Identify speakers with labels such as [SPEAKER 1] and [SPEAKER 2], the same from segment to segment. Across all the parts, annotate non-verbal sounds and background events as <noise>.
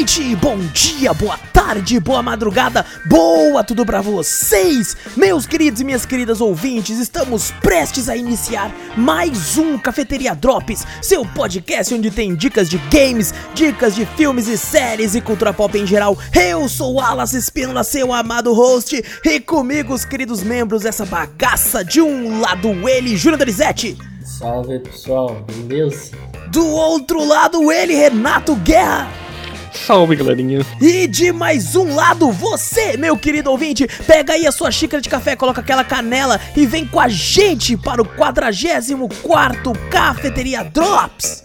[SPEAKER 1] noite, bom dia, boa tarde, boa madrugada, boa tudo pra vocês, meus queridos e minhas queridas ouvintes. Estamos prestes a iniciar mais um Cafeteria Drops, seu podcast onde tem dicas de games, dicas de filmes e séries e cultura pop em geral. Eu sou o Alas Espínola, seu amado host, e comigo os queridos membros dessa bagaça. De um lado, ele, Júnior Dorizete.
[SPEAKER 2] Salve pessoal, beleza?
[SPEAKER 1] Do outro lado, ele, Renato Guerra.
[SPEAKER 3] Salve, galerinha.
[SPEAKER 1] E de mais um lado, você, meu querido ouvinte, pega aí a sua xícara de café, coloca aquela canela e vem com a gente para o 44 Cafeteria Drops.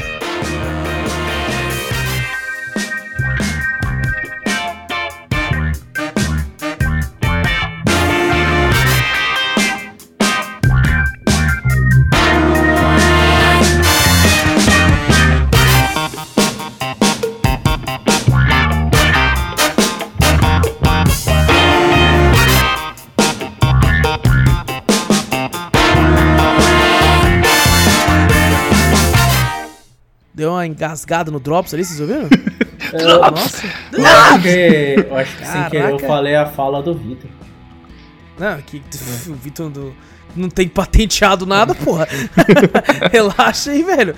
[SPEAKER 1] Uma engasgada no Drops ali, vocês ouviram? <laughs> Nossa.
[SPEAKER 2] Eu acho que, eu acho que sem querer eu falei a fala do Vitor.
[SPEAKER 1] Não, que <laughs> o Vitor não, não tem patenteado nada, porra. <laughs> Relaxa aí, velho.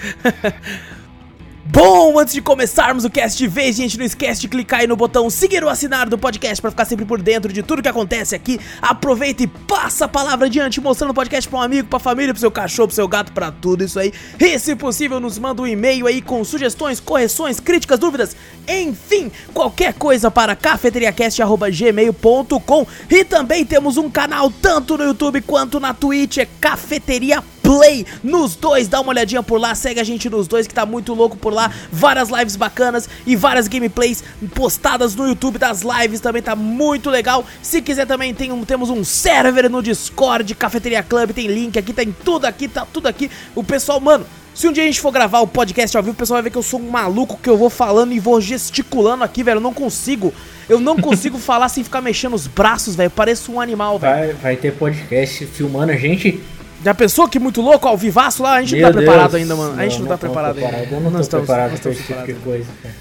[SPEAKER 1] Bom, antes de começarmos o cast de vez, gente, não esquece de clicar aí no botão seguir ou assinar do podcast pra ficar sempre por dentro de tudo que acontece aqui. Aproveita e passa a palavra adiante, mostrando o podcast pra um amigo, pra família, pro seu cachorro, pro seu gato, pra tudo isso aí. E se possível, nos manda um e-mail aí com sugestões, correções, críticas, dúvidas, enfim, qualquer coisa para cafeteriacast.gmail.com. E também temos um canal tanto no YouTube quanto na Twitch, é Cafeteria Play nos dois, dá uma olhadinha por lá, segue a gente nos dois que tá muito louco por lá, várias lives bacanas e várias gameplays postadas no YouTube das lives, também tá muito legal. Se quiser também tem um, temos um server no Discord, Cafeteria Club, tem link aqui, tem tudo aqui, tá tudo aqui. O pessoal, mano, se um dia a gente for gravar o podcast ao vivo, o pessoal vai ver que eu sou um maluco, que eu vou falando e vou gesticulando aqui, velho, eu não consigo. Eu não consigo <laughs> falar sem ficar mexendo os braços, velho. Pareço um animal, velho.
[SPEAKER 2] Vai, vai ter podcast filmando a gente.
[SPEAKER 1] Já pensou que muito louco, ao vivaço lá? A gente
[SPEAKER 2] Meu
[SPEAKER 1] não tá
[SPEAKER 2] Deus.
[SPEAKER 1] preparado ainda, mano. A gente não, tá
[SPEAKER 2] tô
[SPEAKER 1] preparado,
[SPEAKER 2] preparado.
[SPEAKER 1] ainda.
[SPEAKER 2] Eu não, tô
[SPEAKER 1] estamos-
[SPEAKER 2] preparado
[SPEAKER 1] não
[SPEAKER 2] pra esse tipo de
[SPEAKER 1] preparados.
[SPEAKER 2] coisa. cara.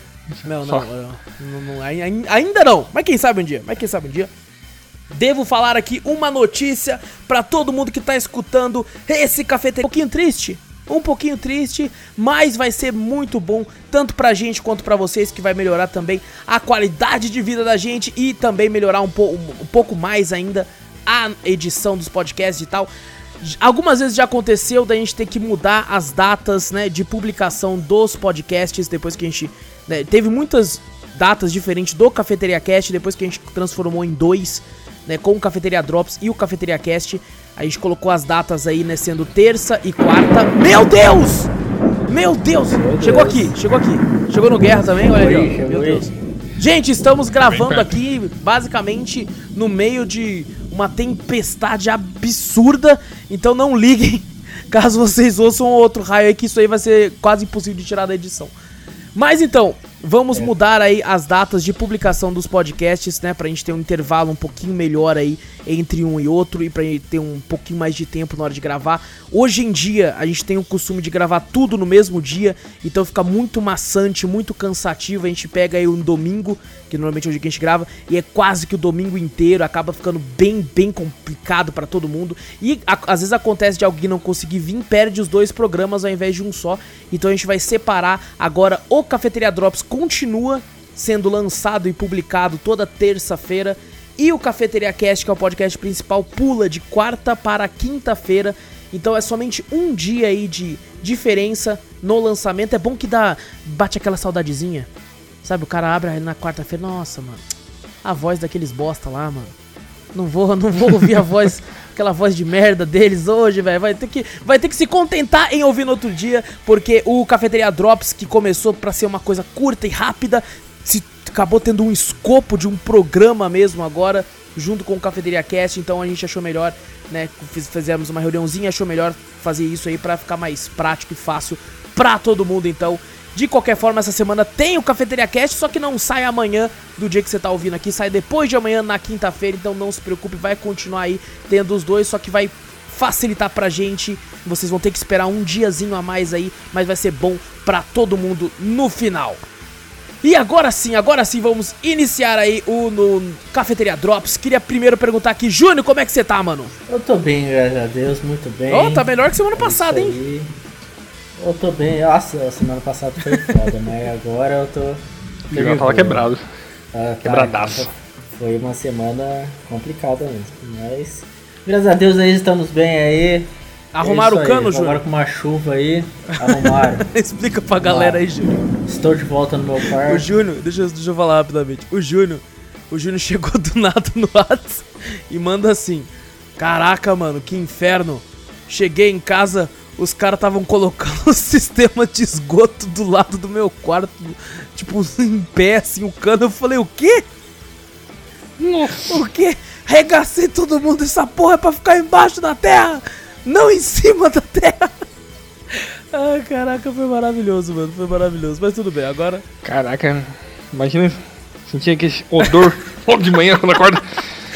[SPEAKER 1] Não, não, não, não, não, ai- ai- ainda não. Mas quem sabe um dia, mas quem sabe um dia. Devo falar aqui uma notícia pra todo mundo que tá escutando esse cafeteria. Um pouquinho triste, um pouquinho triste, mas vai ser muito bom tanto pra gente quanto pra vocês, que vai melhorar também a qualidade de vida da gente e também melhorar um, po um pouco mais ainda a edição dos podcasts e tal. Algumas vezes já aconteceu da gente ter que mudar as datas, né, de publicação dos podcasts depois que a gente né, teve muitas datas diferentes do Cafeteria Cast depois que a gente transformou em dois, né, com o Cafeteria Drops e o Cafeteria Cast. A gente colocou as datas aí, né, sendo terça e quarta. Meu Deus! Meu Deus!
[SPEAKER 2] Meu
[SPEAKER 1] Chegou
[SPEAKER 2] Deus.
[SPEAKER 1] aqui, chegou aqui. Chegou no Guerra também, olha aí, ó. Meu. Deus. Gente, estamos gravando aqui basicamente no meio de uma tempestade absurda, então não liguem <laughs> caso vocês ouçam outro raio aí, que isso aí vai ser quase impossível de tirar da edição. Mas então, vamos mudar aí as datas de publicação dos podcasts, né? Pra gente ter um intervalo um pouquinho melhor aí entre um e outro e pra gente ter um pouquinho mais de tempo na hora de gravar. Hoje em dia, a gente tem o costume de gravar tudo no mesmo dia, então fica muito maçante, muito cansativo. A gente pega aí um domingo, que normalmente é o dia que a gente grava, e é quase que o domingo inteiro, acaba ficando bem, bem complicado pra todo mundo. E a- às vezes acontece de alguém não conseguir vir, perde os dois programas ao invés de um só. Então a gente vai separar agora o Cafeteria Drops continua sendo lançado e publicado toda terça-feira. E o Cafeteria Cast, que é o podcast principal, pula de quarta para quinta-feira. Então é somente um dia aí de diferença no lançamento. É bom que dá. bate aquela saudadezinha. Sabe, o cara abre na quarta-feira. Nossa, mano. A voz daqueles bosta lá, mano. Não vou, não vou ouvir a voz, <laughs> aquela voz de merda deles hoje, velho. Vai ter que, vai ter que se contentar em ouvir no outro dia, porque o Cafeteria Drops que começou pra ser uma coisa curta e rápida, se acabou tendo um escopo de um programa mesmo agora, junto com o Cafeteria Cast, então a gente achou melhor, né, fiz- fizemos uma reuniãozinha, achou melhor fazer isso aí pra ficar mais prático e fácil pra todo mundo, então. De qualquer forma, essa semana tem o Cafeteria Cast, só que não sai amanhã do dia que você tá ouvindo aqui, sai depois de amanhã, na quinta-feira, então não se preocupe, vai continuar aí tendo os dois, só que vai facilitar pra gente. Vocês vão ter que esperar um diazinho a mais aí, mas vai ser bom pra todo mundo no final. E agora sim, agora sim, vamos iniciar aí o no Cafeteria Drops. Queria primeiro perguntar aqui, Júnior, como é que você tá, mano?
[SPEAKER 2] Eu tô bem, graças a Deus, muito bem.
[SPEAKER 1] Ô, tá melhor que semana
[SPEAKER 2] É
[SPEAKER 1] passada, hein?
[SPEAKER 2] Eu tô bem. Nossa, a semana passada foi foda, mas <laughs> agora eu tô.
[SPEAKER 3] O
[SPEAKER 2] de
[SPEAKER 3] João tava quebrado.
[SPEAKER 2] Ah, tá,
[SPEAKER 3] Quebradaço.
[SPEAKER 2] Foi uma semana complicada mesmo. Mas, graças a Deus, aí estamos bem aí.
[SPEAKER 1] Arrumaram
[SPEAKER 2] É
[SPEAKER 1] o cano,
[SPEAKER 2] Agora
[SPEAKER 1] Júnior?
[SPEAKER 2] com uma chuva aí, arrumaram. <laughs>
[SPEAKER 1] Explica pra galera aí, Júnior.
[SPEAKER 2] Estou de volta no meu
[SPEAKER 1] O
[SPEAKER 2] quarto.
[SPEAKER 1] Júnior, deixa, eu- deixa eu falar rapidamente. O Júnior, o Júnior <laughs> chegou do nada no WhatsApp e manda assim: Caraca, mano, que inferno. Cheguei em casa, os caras estavam colocando <laughs> o sistema de esgoto do lado do meu quarto, tipo, em pé, assim, o cano. Eu falei: O quê?
[SPEAKER 3] Nossa.
[SPEAKER 1] O quê? Regacei todo mundo, essa porra é pra ficar embaixo da terra, não em cima da terra. <laughs> Ai, caraca, foi maravilhoso, mano, foi maravilhoso. Mas tudo bem, agora.
[SPEAKER 3] Caraca, imagina sentir aquele odor <laughs> logo de manhã quando acorda.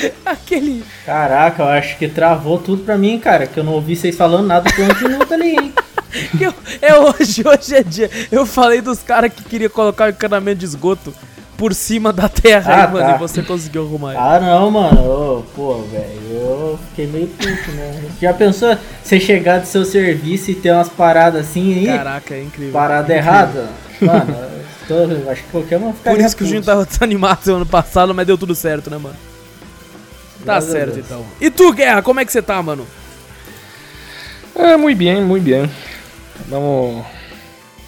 [SPEAKER 3] <laughs>
[SPEAKER 1] Aquele.
[SPEAKER 2] Caraca, eu acho que travou tudo pra mim, cara. Que eu não ouvi vocês falando nada por um minuto ali, hein? <laughs>
[SPEAKER 1] que eu- é hoje, hoje é dia. Eu falei dos caras que queria colocar o encanamento de esgoto por cima da terra
[SPEAKER 2] Ah,
[SPEAKER 1] aí, mano,
[SPEAKER 2] tá.
[SPEAKER 1] e você conseguiu arrumar.
[SPEAKER 2] Ah, não, mano. Ô, pô, velho. Eu fiquei meio puto, né? Já pensou você chegar do seu serviço e ter umas paradas assim aí?
[SPEAKER 1] Caraca, é incrível.
[SPEAKER 2] Parada
[SPEAKER 1] Incrível.
[SPEAKER 2] errada? Mano, tô- acho que qualquer uma ficaria
[SPEAKER 1] Por isso que o Júnior
[SPEAKER 2] puto.
[SPEAKER 1] tava <laughs> desanimado ano passado, mas deu tudo certo, né, mano? Tá certo, então. E tu, Guerra, como é que você tá, mano?
[SPEAKER 3] É, muito bem, muito bem. Vamos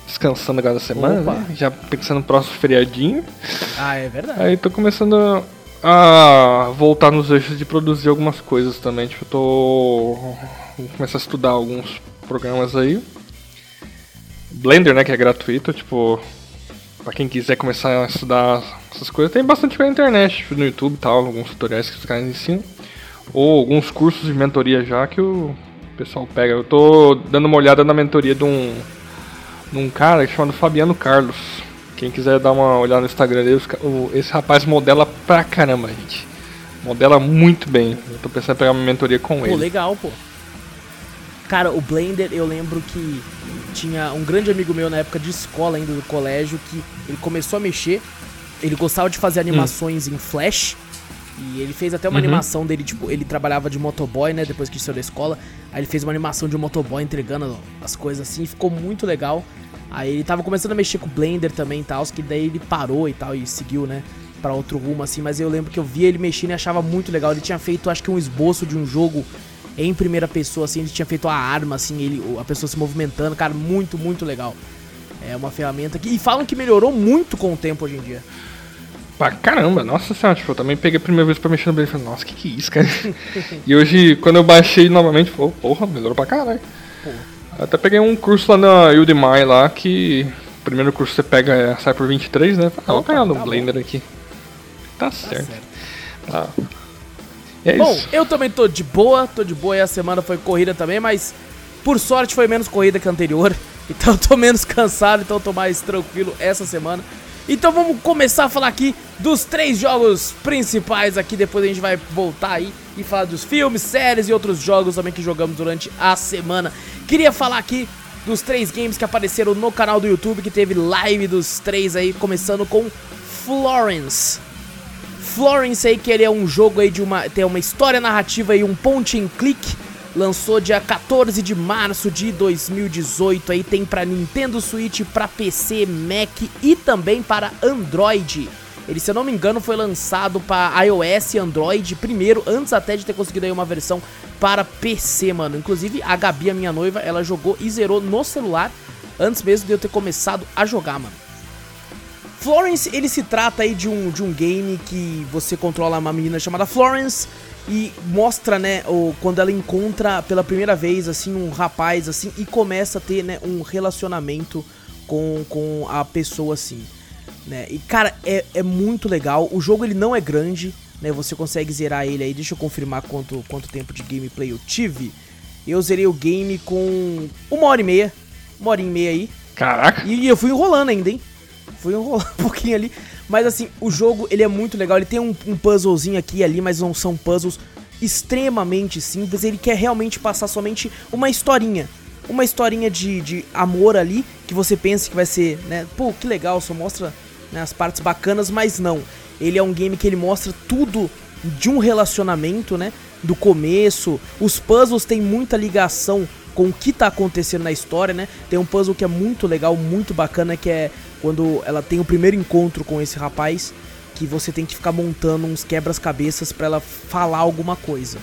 [SPEAKER 3] descansando agora da semana,
[SPEAKER 1] Opa.
[SPEAKER 3] né? Já pensando no próximo feriadinho.
[SPEAKER 1] Ah, é verdade.
[SPEAKER 3] Aí tô começando a voltar nos eixos de produzir algumas coisas também. Tipo, eu tô. Vou começar a estudar alguns programas aí. Blender, né, que é gratuito, tipo. Pra quem quiser começar a estudar essas coisas, tem bastante pela internet, tipo, no YouTube e tal, alguns tutoriais que os caras ensinam. Ou alguns cursos de mentoria já que o pessoal pega. Eu tô dando uma olhada na mentoria de um, de um cara chamado Fabiano Carlos. Quem quiser dar uma olhada no Instagram dele, esse rapaz modela pra caramba, gente. Modela muito bem. Eu tô pensando em pegar uma mentoria com
[SPEAKER 1] Pô,
[SPEAKER 3] ele.
[SPEAKER 1] legal, pô. Cara, o Blender, eu lembro que tinha um grande amigo meu na época de escola ainda do colégio que ele começou a mexer. Ele gostava de fazer animações em Flash. E ele fez até uma
[SPEAKER 3] Uhum.
[SPEAKER 1] animação dele, tipo, ele trabalhava de motoboy, né? Depois que saiu da escola. Aí ele fez uma animação de um motoboy entregando as coisas assim, ficou muito legal. Aí ele tava começando a mexer com o Blender também e tal, que daí ele parou e tal, e seguiu, né? Pra outro rumo assim, mas eu lembro que eu via ele mexendo e achava muito legal. Ele tinha feito, acho que um esboço de um jogo em primeira pessoa, assim, ele tinha feito a arma, assim, ele, a pessoa se movimentando, cara, muito, muito legal. É uma ferramenta que. E falam que melhorou muito com o tempo hoje em dia.
[SPEAKER 3] Pra caramba, nossa senhora, tipo, eu também peguei a primeira vez pra mexer no Blender e falei, nossa, que que é isso, cara? <laughs> e hoje, quando eu baixei novamente, falei, porra, melhorou pra caralho. Até peguei um curso lá na Udemy lá que. O primeiro curso você pega é, sai por 23, né? Ah, vou pegar no
[SPEAKER 1] tá bom.
[SPEAKER 3] Blender aqui. Tá,
[SPEAKER 1] Tá
[SPEAKER 3] certo.
[SPEAKER 1] certo.
[SPEAKER 3] Tá. É
[SPEAKER 1] Bom,
[SPEAKER 3] isso.
[SPEAKER 1] eu também tô de boa, tô de boa e a semana foi corrida também, mas por sorte foi menos corrida que a anterior. <laughs> Então eu tô menos cansado, então eu tô mais tranquilo essa semana. Então vamos começar a falar aqui dos três jogos principais aqui, depois a gente vai voltar aí e falar dos filmes, séries e outros jogos também que jogamos durante a semana. Queria falar aqui dos três games que apareceram no canal do YouTube, que teve live dos três aí, começando com Florence. Florence aí, que ele é um jogo aí de uma. tem uma história narrativa e um point and click. Lançou dia 14 de março de 2018 aí, tem pra Nintendo Switch, pra PC, Mac e também para Android. Ele, se eu não me engano, foi lançado para iOS e Android primeiro, antes até de ter conseguido aí uma versão para PC, mano. Inclusive, a Gabi, a minha noiva, ela jogou e zerou no celular antes mesmo de eu ter começado a jogar, mano. Florence, ele se trata aí de um, de um game que você controla uma menina chamada Florence e mostra, né, o, quando ela encontra pela primeira vez, assim, um rapaz, assim, e começa a ter, né, um relacionamento com, com a pessoa, assim, né. E, cara, é, é muito legal. O jogo, ele não é grande, né, você consegue zerar ele aí. Deixa eu confirmar quanto, quanto tempo de gameplay eu tive. Eu zerei o game com uma hora e meia, uma hora e meia aí.
[SPEAKER 3] Caraca.
[SPEAKER 1] E eu fui enrolando ainda, hein? Fui enrolando <laughs> um pouquinho ali. Mas assim, o jogo ele é muito legal. Ele tem um, um puzzlezinho aqui e ali, mas não são puzzles extremamente simples. Ele quer realmente passar somente uma historinha. Uma historinha de, de amor ali, que você pensa que vai ser, né? Pô, que legal, só mostra né, as partes bacanas, mas não. Ele é um game que ele mostra tudo de um relacionamento, né? Do começo. Os puzzles têm muita ligação com o que tá acontecendo na história, né? Tem um puzzle que é muito legal, muito bacana, que é quando ela tem o primeiro encontro com esse rapaz, que você tem que ficar montando uns quebras-cabeças para ela falar alguma coisa.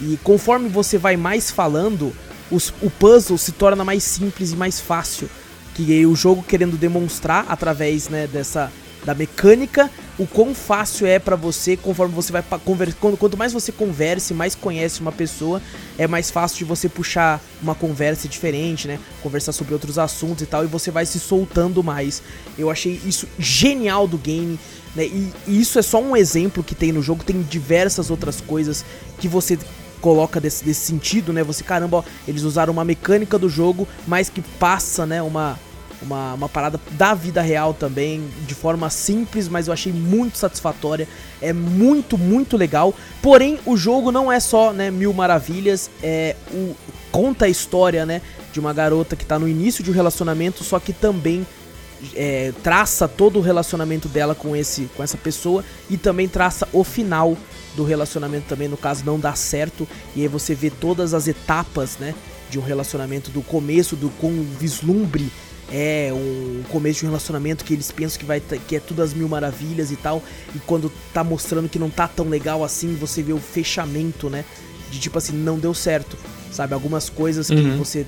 [SPEAKER 1] E conforme você vai mais falando, os, o puzzle se torna mais simples e mais fácil. Que o jogo querendo demonstrar através né, dessa da mecânica, o quão fácil é para você conforme você vai conversar. Quanto mais você converse, mais conhece uma pessoa, é mais fácil de você puxar uma conversa diferente, né? Conversar sobre outros assuntos e tal, e você vai se soltando mais. Eu achei isso genial do game, né? E, e isso é só um exemplo que tem no jogo, tem diversas outras coisas que você coloca desse, desse sentido, né? Você, caramba, ó, eles usaram uma mecânica do jogo, mas que passa, né, uma uma, uma parada da vida real também, de forma simples, mas eu achei muito satisfatória. É muito, muito legal. Porém, o jogo não é só né, mil maravilhas, é o, conta a história né, de uma garota que está no início de um relacionamento, só que também é, traça todo o relacionamento dela com, esse, com essa pessoa e também traça o final do relacionamento também, no caso não dá certo, e aí você vê todas as etapas, né, de um relacionamento do começo, do com vislumbre é um começo de um relacionamento que eles pensam que vai que é tudo as mil maravilhas e tal, e quando tá mostrando que não tá tão legal assim, você vê o fechamento, né? De tipo assim, não deu certo, sabe? Algumas coisas que uhum. você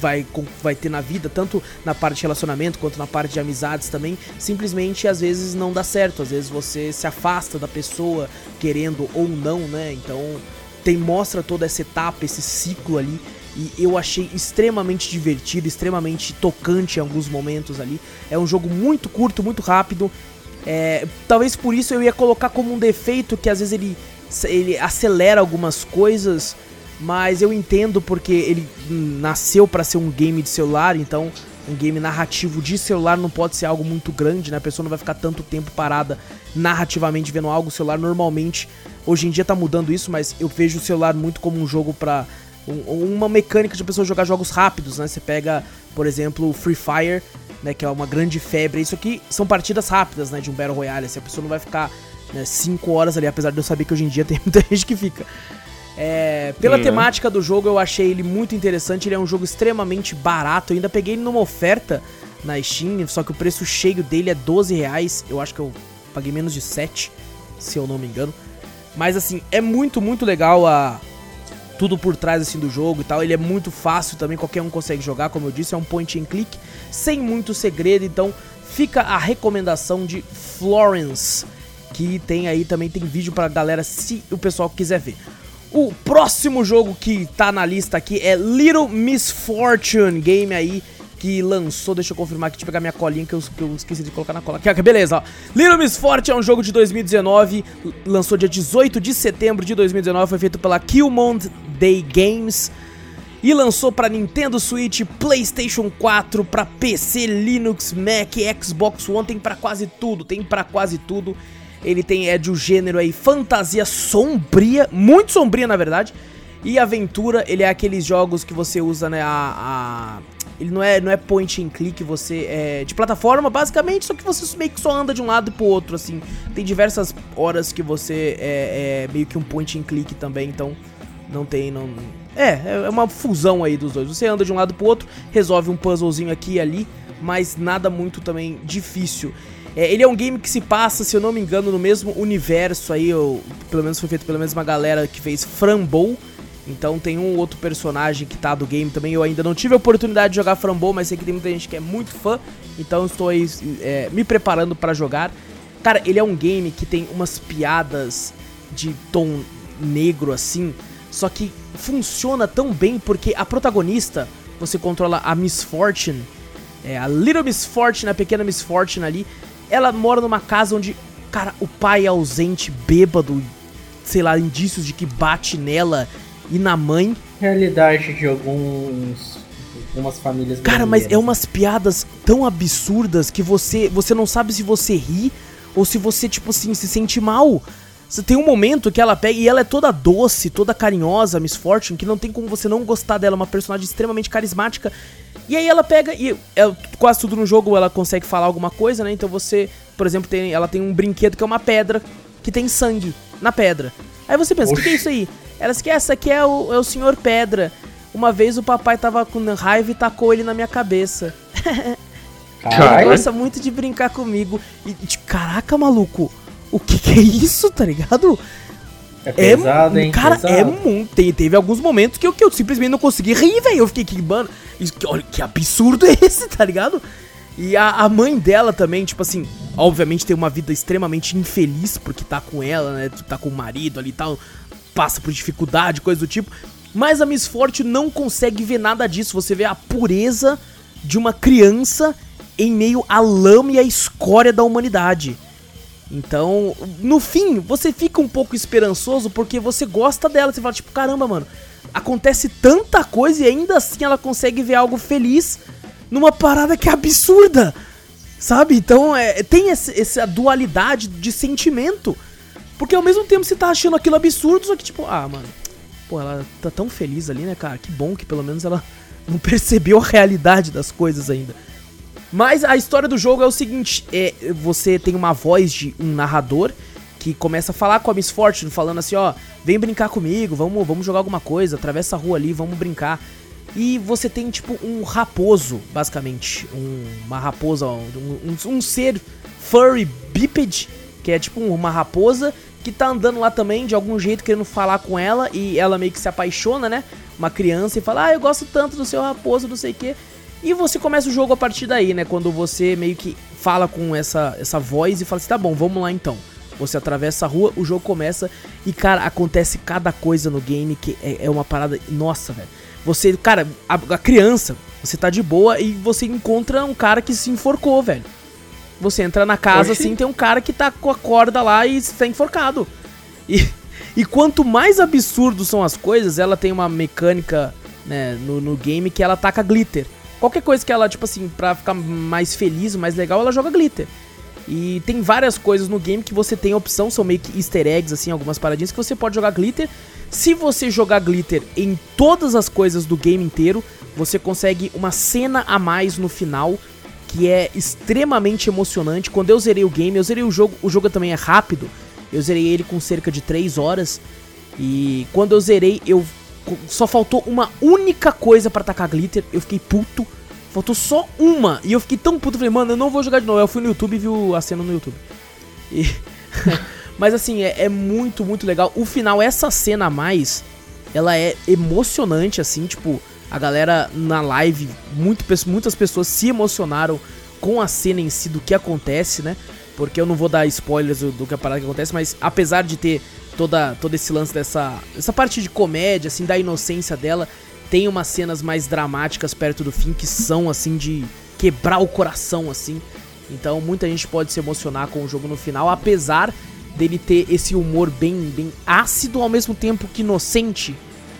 [SPEAKER 1] vai, vai ter na vida, tanto na parte de relacionamento quanto na parte de amizades também, simplesmente às vezes não dá certo, às vezes você se afasta da pessoa, querendo ou não, né? Então tem mostra toda essa etapa, esse ciclo ali e eu achei extremamente divertido, extremamente tocante em alguns momentos ali. É um jogo muito curto, muito rápido. É, talvez por isso eu ia colocar como um defeito que às vezes ele, ele acelera algumas coisas, mas eu entendo porque ele nasceu para ser um game de celular, então um game narrativo de celular não pode ser algo muito grande, né? A pessoa não vai ficar tanto tempo parada narrativamente vendo algo. Celular normalmente, hoje em dia tá mudando isso, mas eu vejo o celular muito como um jogo para um, uma mecânica de pessoa jogar jogos rápidos, né? Você pega, por exemplo, o Free Fire, né? Que é uma grande febre. Isso aqui são partidas rápidas, né? De um Battle Royale. Assim, a pessoa não vai ficar 5 né, horas ali, apesar de eu saber que hoje em dia <laughs> tem muita gente que fica. É, pela uhum. temática do jogo, eu achei ele muito interessante. Ele é um jogo extremamente barato. Eu ainda peguei ele numa oferta na Steam, só que o preço cheio dele é 12 reais. Eu acho que eu paguei menos de 7, se eu não me engano. Mas assim, é muito, muito legal a, tudo por trás assim do jogo e tal. Ele é muito fácil também, qualquer um consegue jogar, como eu disse, é um point and click sem muito segredo, então fica a recomendação de Florence, que tem aí também tem vídeo pra galera se o pessoal quiser ver. O próximo jogo que tá na lista aqui é Little Misfortune, game aí que lançou, deixa eu confirmar aqui, deixa eu pegar minha colinha que eu, que eu esqueci de colocar na cola. Aqui, beleza, ó. Little Miss Forte é um jogo de 2019, lançou dia 18 de setembro de 2019, foi feito pela Killmond Day Games e lançou para Nintendo Switch, PlayStation 4, para PC, Linux, Mac, Xbox One, tem para quase tudo, tem para quase tudo. Ele tem é de um gênero aí fantasia sombria, muito sombria na verdade. E aventura, ele é aqueles jogos que você usa, né, a, a ele não é, não é point and click, você é de plataforma, basicamente, só que você meio que só anda de um lado pro outro, assim. Tem diversas horas que você é, é meio que um point and click também, então não tem, não... É, é uma fusão aí dos dois. Você anda de um lado pro outro, resolve um puzzlezinho aqui e ali, mas nada muito também difícil. É, ele é um game que se passa, se eu não me engano, no mesmo universo aí, ou, pelo menos foi feito pela mesma galera que fez Frambow, então tem um outro personagem que tá do game também. Eu ainda não tive a oportunidade de jogar Frambow, mas sei que tem muita gente que é muito fã. Então estou aí é, me preparando para jogar. Cara, ele é um game que tem umas piadas de tom negro assim. Só que funciona tão bem porque a protagonista, você controla a Miss Fortune, é, a Little Miss Fortune, a pequena Miss Fortune ali. Ela mora numa casa onde, cara, o pai é ausente, bêbado, sei lá, indícios de que bate nela e na mãe.
[SPEAKER 2] Realidade de alguns algumas famílias.
[SPEAKER 1] Cara, mas é umas piadas tão absurdas que você você não sabe se você ri ou se você tipo assim se sente mal. Você tem um momento que ela pega e ela é toda doce, toda carinhosa, Miss Fortune, que não tem como você não gostar dela, uma personagem extremamente carismática. E aí ela pega e ela, quase tudo no jogo ela consegue falar alguma coisa, né? Então você, por exemplo, tem, ela tem um brinquedo que é uma pedra que tem sangue na pedra. Aí você pensa, o que, que, é isso aí? Ela disse que essa aqui é o, é o senhor pedra. Uma vez o papai tava com raiva e tacou ele na minha cabeça. <laughs> Ela gosta muito de brincar comigo. E, tipo, caraca, maluco, o que, que é isso, tá ligado?
[SPEAKER 2] É pesado, é, hein?
[SPEAKER 1] Cara,
[SPEAKER 2] pesado.
[SPEAKER 1] é muito. Teve, teve alguns momentos que eu, que eu simplesmente não consegui rir, velho. Eu fiquei, que, mano, isso, que, olha, que absurdo é <laughs> esse, tá ligado? E a, a, mãe dela também, tipo assim, obviamente tem uma vida extremamente infeliz, porque tá com ela, né? Tá com o marido ali e tal, passa por dificuldade, coisa do tipo. Mas a Miss Forte não consegue ver nada disso. Você vê a pureza de uma criança em meio à lama e à escória da humanidade. Então, no fim, você fica um pouco esperançoso porque você gosta dela. Você fala, tipo, caramba, mano, acontece tanta coisa e ainda assim ela consegue ver algo feliz numa parada que é absurda. Sabe? Então, é, tem esse, essa dualidade de sentimento. Porque ao mesmo tempo você tá achando aquilo absurdo, só que tipo, ah, mano, pô, ela tá tão feliz ali, né, cara? Que bom que pelo menos ela <laughs> não percebeu a realidade das coisas ainda. Mas a história do jogo é o seguinte: é, você tem uma voz de um narrador que começa a falar com a Miss Fortune, falando assim, ó, vem brincar comigo, vamos, vamos jogar alguma coisa, atravessa a rua ali, vamos brincar. E você tem tipo um raposo, basicamente. Um, uma raposa, um, um, um, ser furry biped, que é tipo uma raposa, que tá andando lá também, de algum jeito, querendo falar com ela, e ela meio que se apaixona, né? Uma criança e fala, ah, eu gosto tanto do seu raposo, não sei o que. E você começa o jogo a partir daí, né? Quando você meio que fala com essa, essa voz e fala assim: tá bom, vamos lá então. Você atravessa a rua, o jogo começa e, cara, acontece cada coisa no game que é, é uma parada. Nossa, velho. Você, cara, a, a, criança, você tá de boa e você encontra um cara que se enforcou, velho. Você entra na casa Oxi. assim, tem um cara que tá com a corda lá e está enforcado. E, <laughs> e quanto mais absurdo são as coisas, ela tem uma mecânica né, no, no game que ela taca glitter. Qualquer coisa que ela, tipo assim, pra ficar mais feliz, mais legal, ela joga glitter. E tem várias coisas no game que você tem opção, são meio que easter eggs, assim, algumas paradinhas que você pode jogar glitter. Se você jogar glitter em todas as coisas do game inteiro, você consegue uma cena a mais no final, que é extremamente emocionante. Quando eu zerei o game, eu zerei o jogo, o jogo também é rápido, eu zerei ele com cerca de 3 horas. E quando eu zerei, eu só faltou uma única coisa para tacar glitter. Eu fiquei puto. Faltou só uma. E eu fiquei tão puto. Falei, mano, eu não vou jogar de novo. Eu fui no YouTube e vi a cena no YouTube. E... <laughs> Mas assim, é, é, muito, muito legal. O final, essa cena a mais, ela é emocionante, assim, tipo, a galera na live, muito, muitas pessoas se emocionaram com a cena em si do que acontece, né? Porque eu não vou dar spoilers do, do que a parada que acontece, mas apesar de ter toda todo esse lance dessa essa parte de comédia assim da inocência dela tem umas cenas mais dramáticas perto do fim que são assim de quebrar o coração assim. Então muita gente pode se emocionar com o jogo no final apesar dele ter esse humor bem bem ácido ao mesmo tempo que inocente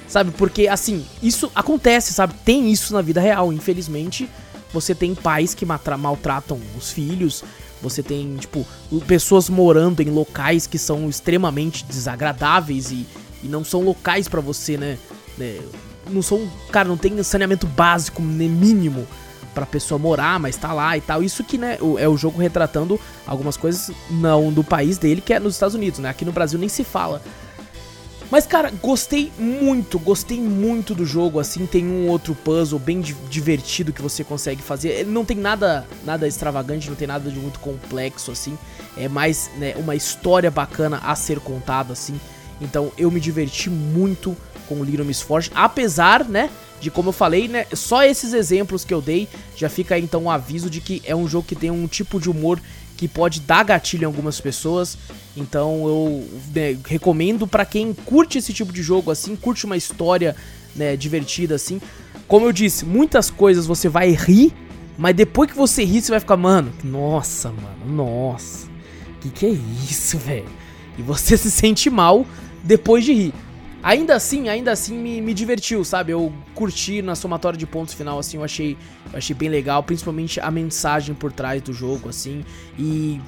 [SPEAKER 1] sabe? Porque assim isso acontece sabe? Tem isso na vida real infelizmente. Você tem pais que maltratam os filhos. Você tem, tipo, pessoas morando em locais que são extremamente desagradáveis e, e não são locais para você, né? Não são. Cara, não tem saneamento básico, mínimo pra pessoa morar, mas tá lá e tal. Isso que, né, é o jogo retratando algumas coisas não do país dele, que é nos Estados Unidos, né? Aqui no Brasil nem se fala. Mas, cara, gostei muito, gostei muito do jogo, assim, tem um outro puzzle bem divertido que você consegue fazer. Ele não tem nada nada extravagante, não tem nada de muito complexo, assim. É mais, né, uma história bacana a ser contada, assim. Então, eu me diverti muito com o Little Miss Fortune, apesar, né, de como eu falei, né, só esses exemplos que eu dei, já fica aí, então, um aviso de que é um jogo que tem um tipo de humor que pode dar gatilho em algumas pessoas. Então eu né, recomendo para quem curte esse tipo de jogo assim, curte uma história né, divertida assim. Como eu disse, muitas coisas você vai rir, mas depois que você rir, você vai ficar, mano, nossa, mano, nossa. Que que é isso, velho? E você <laughs> se sente mal depois de rir. Ainda assim, ainda assim me, me divertiu, sabe? Eu curti na somatória de pontos final, assim, eu achei, eu achei bem legal, principalmente a mensagem por trás do jogo, assim. E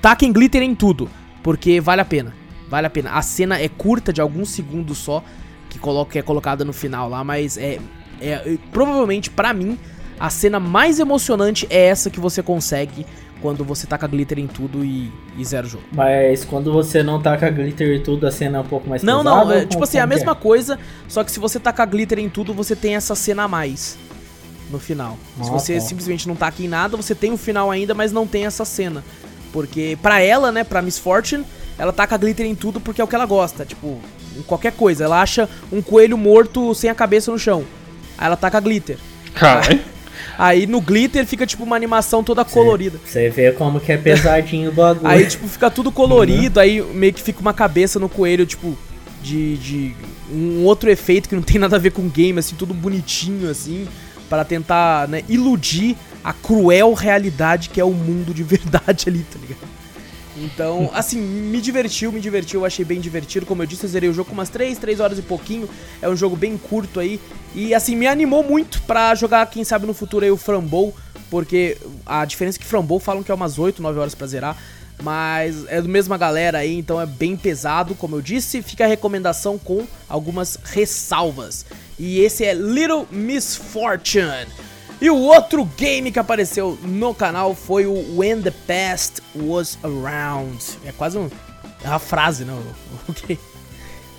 [SPEAKER 1] taquem glitter em tudo, porque vale a pena. Vale a pena. A cena é curta, de alguns segundos só, que, coloca, que é colocada no final lá, mas é, é provavelmente para mim a cena mais emocionante é essa que você consegue quando você taca glitter em tudo e, e zero jogo.
[SPEAKER 2] Mas quando você não taca glitter e tudo, a cena é um pouco mais
[SPEAKER 1] Não,
[SPEAKER 2] pesada?
[SPEAKER 1] não, é, tipo assim, é a
[SPEAKER 2] que
[SPEAKER 1] mesma coisa, só que se você tacar glitter em tudo, você tem essa cena a mais no final. se
[SPEAKER 2] Ah,
[SPEAKER 1] você
[SPEAKER 2] tá.
[SPEAKER 1] simplesmente não taca em nada, você tem o final ainda, mas não tem essa cena. Porque pra ela, né, pra Miss Fortune, ela taca glitter em tudo porque é o que ela gosta, tipo, em qualquer coisa. Ela acha um coelho morto sem a cabeça no chão. Aí ela taca glitter.
[SPEAKER 3] Caralho. <laughs>
[SPEAKER 1] Aí no glitter fica tipo uma animação toda colorida.
[SPEAKER 2] Você vê como que é pesadinho o bagulho.
[SPEAKER 1] Aí, tipo, fica tudo colorido, aí meio que fica uma cabeça no coelho, tipo, de, de um outro efeito que não tem nada a ver com game, assim, tudo bonitinho, assim, para tentar, né, iludir a cruel realidade que é o mundo de <laughs> verdade ali, tá ligado? Então, <laughs> assim, me divertiu, me divertiu, eu achei bem divertido. Como eu disse, eu zerei o jogo com umas 3, 3 horas e pouquinho. É um jogo bem curto aí. E, assim, me animou muito pra jogar, quem sabe, no futuro aí o Frambow. Porque a diferença é que Frambow falam que é umas 8, 9 horas pra zerar. Mas é do mesma galera aí, então é bem pesado, como eu disse. Fica a recomendação com algumas ressalvas. E esse é Little Miss Fortune. E o outro game que apareceu no canal foi o When the Past Was Around. É quase um, é uma frase, não? <laughs> Ok.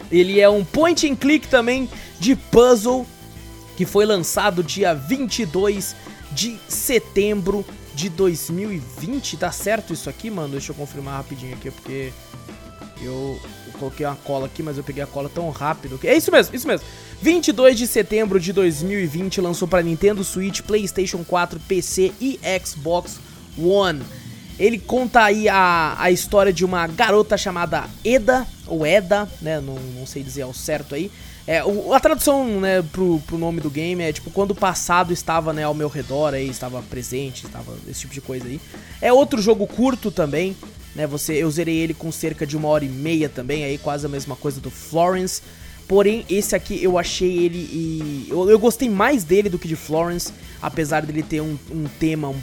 [SPEAKER 1] Ele é um point and click também de puzzle que foi lançado dia 22 de setembro de 2020. Tá certo isso aqui, mano? Deixa eu confirmar rapidinho aqui, porque eu coloquei uma cola aqui, mas eu peguei a cola tão rápido. É isso mesmo, isso mesmo. 22 de setembro de 2020 lançou para Nintendo Switch, PlayStation 4, PC e Xbox One. Ele conta aí a, a história de uma garota chamada Eda, ou Eda, né? Não, não sei dizer ao certo aí. É, o- a tradução, né, pro, pro nome do game é tipo quando o passado estava, né, ao meu redor aí, estava presente, estava esse tipo de coisa aí. É outro jogo curto também, né? Você, eu zerei ele com cerca de uma hora e meia também, aí quase a mesma coisa do Florence. Porém, esse aqui eu achei ele e. Eu, eu gostei mais dele do que de Florence, apesar dele ter um, um tema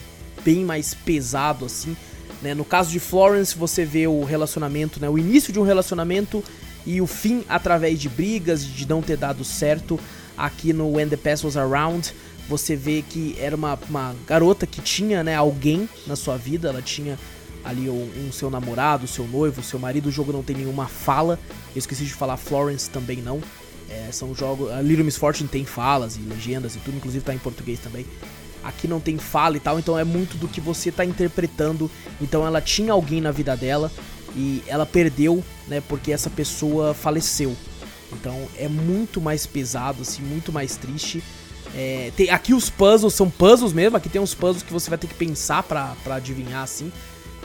[SPEAKER 1] bem mais pesado, assim. Né? No caso de Florence, você vê o relacionamento, né? O início de um relacionamento e o fim através de brigas, de não ter dado certo. Aqui no When the Past Was Around, você vê que era uma, uma garota que tinha né, alguém na sua vida, ela tinha ali um, um seu namorado, seu noivo, seu marido. O jogo não tem nenhuma fala. Eu esqueci de falar, Florence também não. É, são jogos. A Little Miss Fortune tem falas e legendas e tudo, inclusive tá em português também. Aqui não tem fala e tal, então é muito do que você tá interpretando. Então ela tinha alguém na vida dela e ela perdeu, né, porque essa pessoa faleceu. Então é muito mais pesado, assim, muito mais triste. É, tem, aqui os puzzles são puzzles mesmo, aqui tem uns puzzles que você vai ter que pensar pra adivinhar, assim.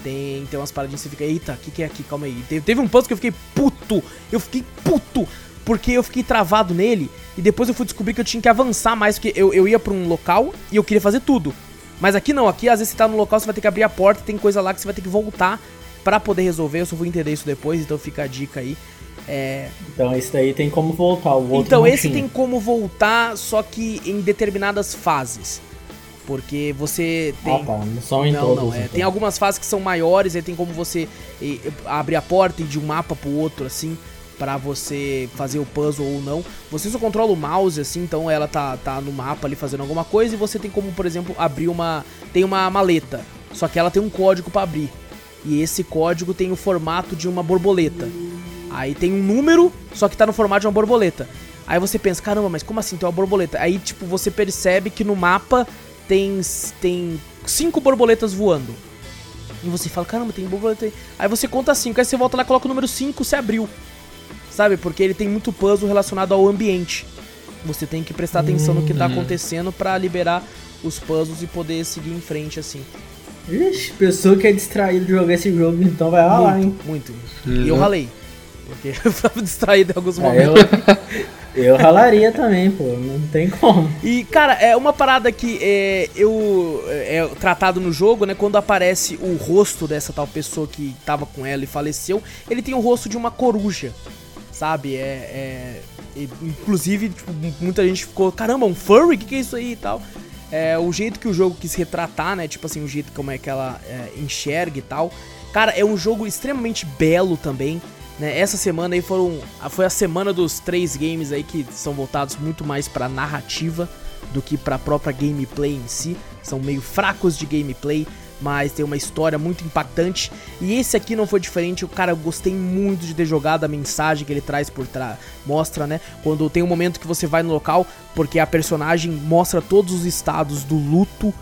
[SPEAKER 1] Tem, tem umas paradinhas que você fica, eita, o que, que é aqui? Calma aí. Teve, teve um puzzle que eu fiquei puto, eu fiquei puto, porque eu fiquei travado nele e depois eu fui descobrir que eu tinha que avançar mais, porque eu, eu ia pra um local e eu queria fazer tudo. Mas aqui não, aqui às vezes você tá no local, você vai ter que abrir a porta, tem coisa lá que você vai ter que voltar pra poder resolver. Eu só vou entender isso depois, então fica a dica aí. É,
[SPEAKER 2] Então esse daí tem como voltar, o outro
[SPEAKER 1] então esse tem como voltar, só que em determinadas fases. Porque você tem.
[SPEAKER 2] Ah tá, não são em
[SPEAKER 1] não,
[SPEAKER 2] todos.
[SPEAKER 1] não, é.
[SPEAKER 2] então.
[SPEAKER 1] Tem algumas fases que são maiores, aí tem como você abrir a porta e de um mapa pro outro, assim, pra você fazer o puzzle ou não. Você só controla o mouse, assim, então ela tá, tá no mapa ali fazendo alguma coisa e você tem como, por exemplo, abrir uma. Tem uma maleta. Só que ela tem um código pra abrir. E esse código tem o formato de uma borboleta. Aí tem um número, só que tá no formato de uma borboleta. Aí você pensa, caramba, mas como assim tem uma borboleta? Aí, tipo, você percebe que no mapa tem, tem cinco borboletas voando. E você fala, caramba, tem borboleta aí. Aí você conta cinco, aí você volta lá coloca o número 5, você abriu. Sabe? Porque ele tem muito puzzle relacionado ao ambiente. Você tem que prestar atenção no que tá acontecendo pra liberar os puzzles e poder seguir em frente, assim.
[SPEAKER 2] Ixi, pessoa que é distraída de jogar esse jogo, então vai ralar, hein?
[SPEAKER 1] muito, muito. E eu ralei. Porque <laughs> eu tava distraído em alguns
[SPEAKER 2] É,
[SPEAKER 1] momentos.
[SPEAKER 2] eu, <laughs> eu ralaria também, pô, não tem como.
[SPEAKER 1] E, cara, é uma parada que é, eu é tratado no jogo, né? Quando aparece o rosto dessa tal pessoa que tava com ela e faleceu, ele tem o rosto de uma coruja, sabe? É. é- inclusive, tipo, muita gente ficou, caramba, um furry? O que, que é isso aí e tal? É, o jeito que o jogo quis retratar, né? Tipo assim, o jeito como é que ela é, enxerga e tal. Cara, é um jogo extremamente belo também. Né? Essa semana aí foram, foi a semana dos três games aí que são voltados muito mais pra narrativa do que pra própria gameplay em si. São meio fracos de gameplay, mas tem uma história muito impactante. E esse aqui não foi diferente. O cara, eu gostei muito de ter jogado a mensagem que ele traz por trás. Mostra, né? Quando tem um momento que você vai no local, porque a personagem mostra todos os estados do luto,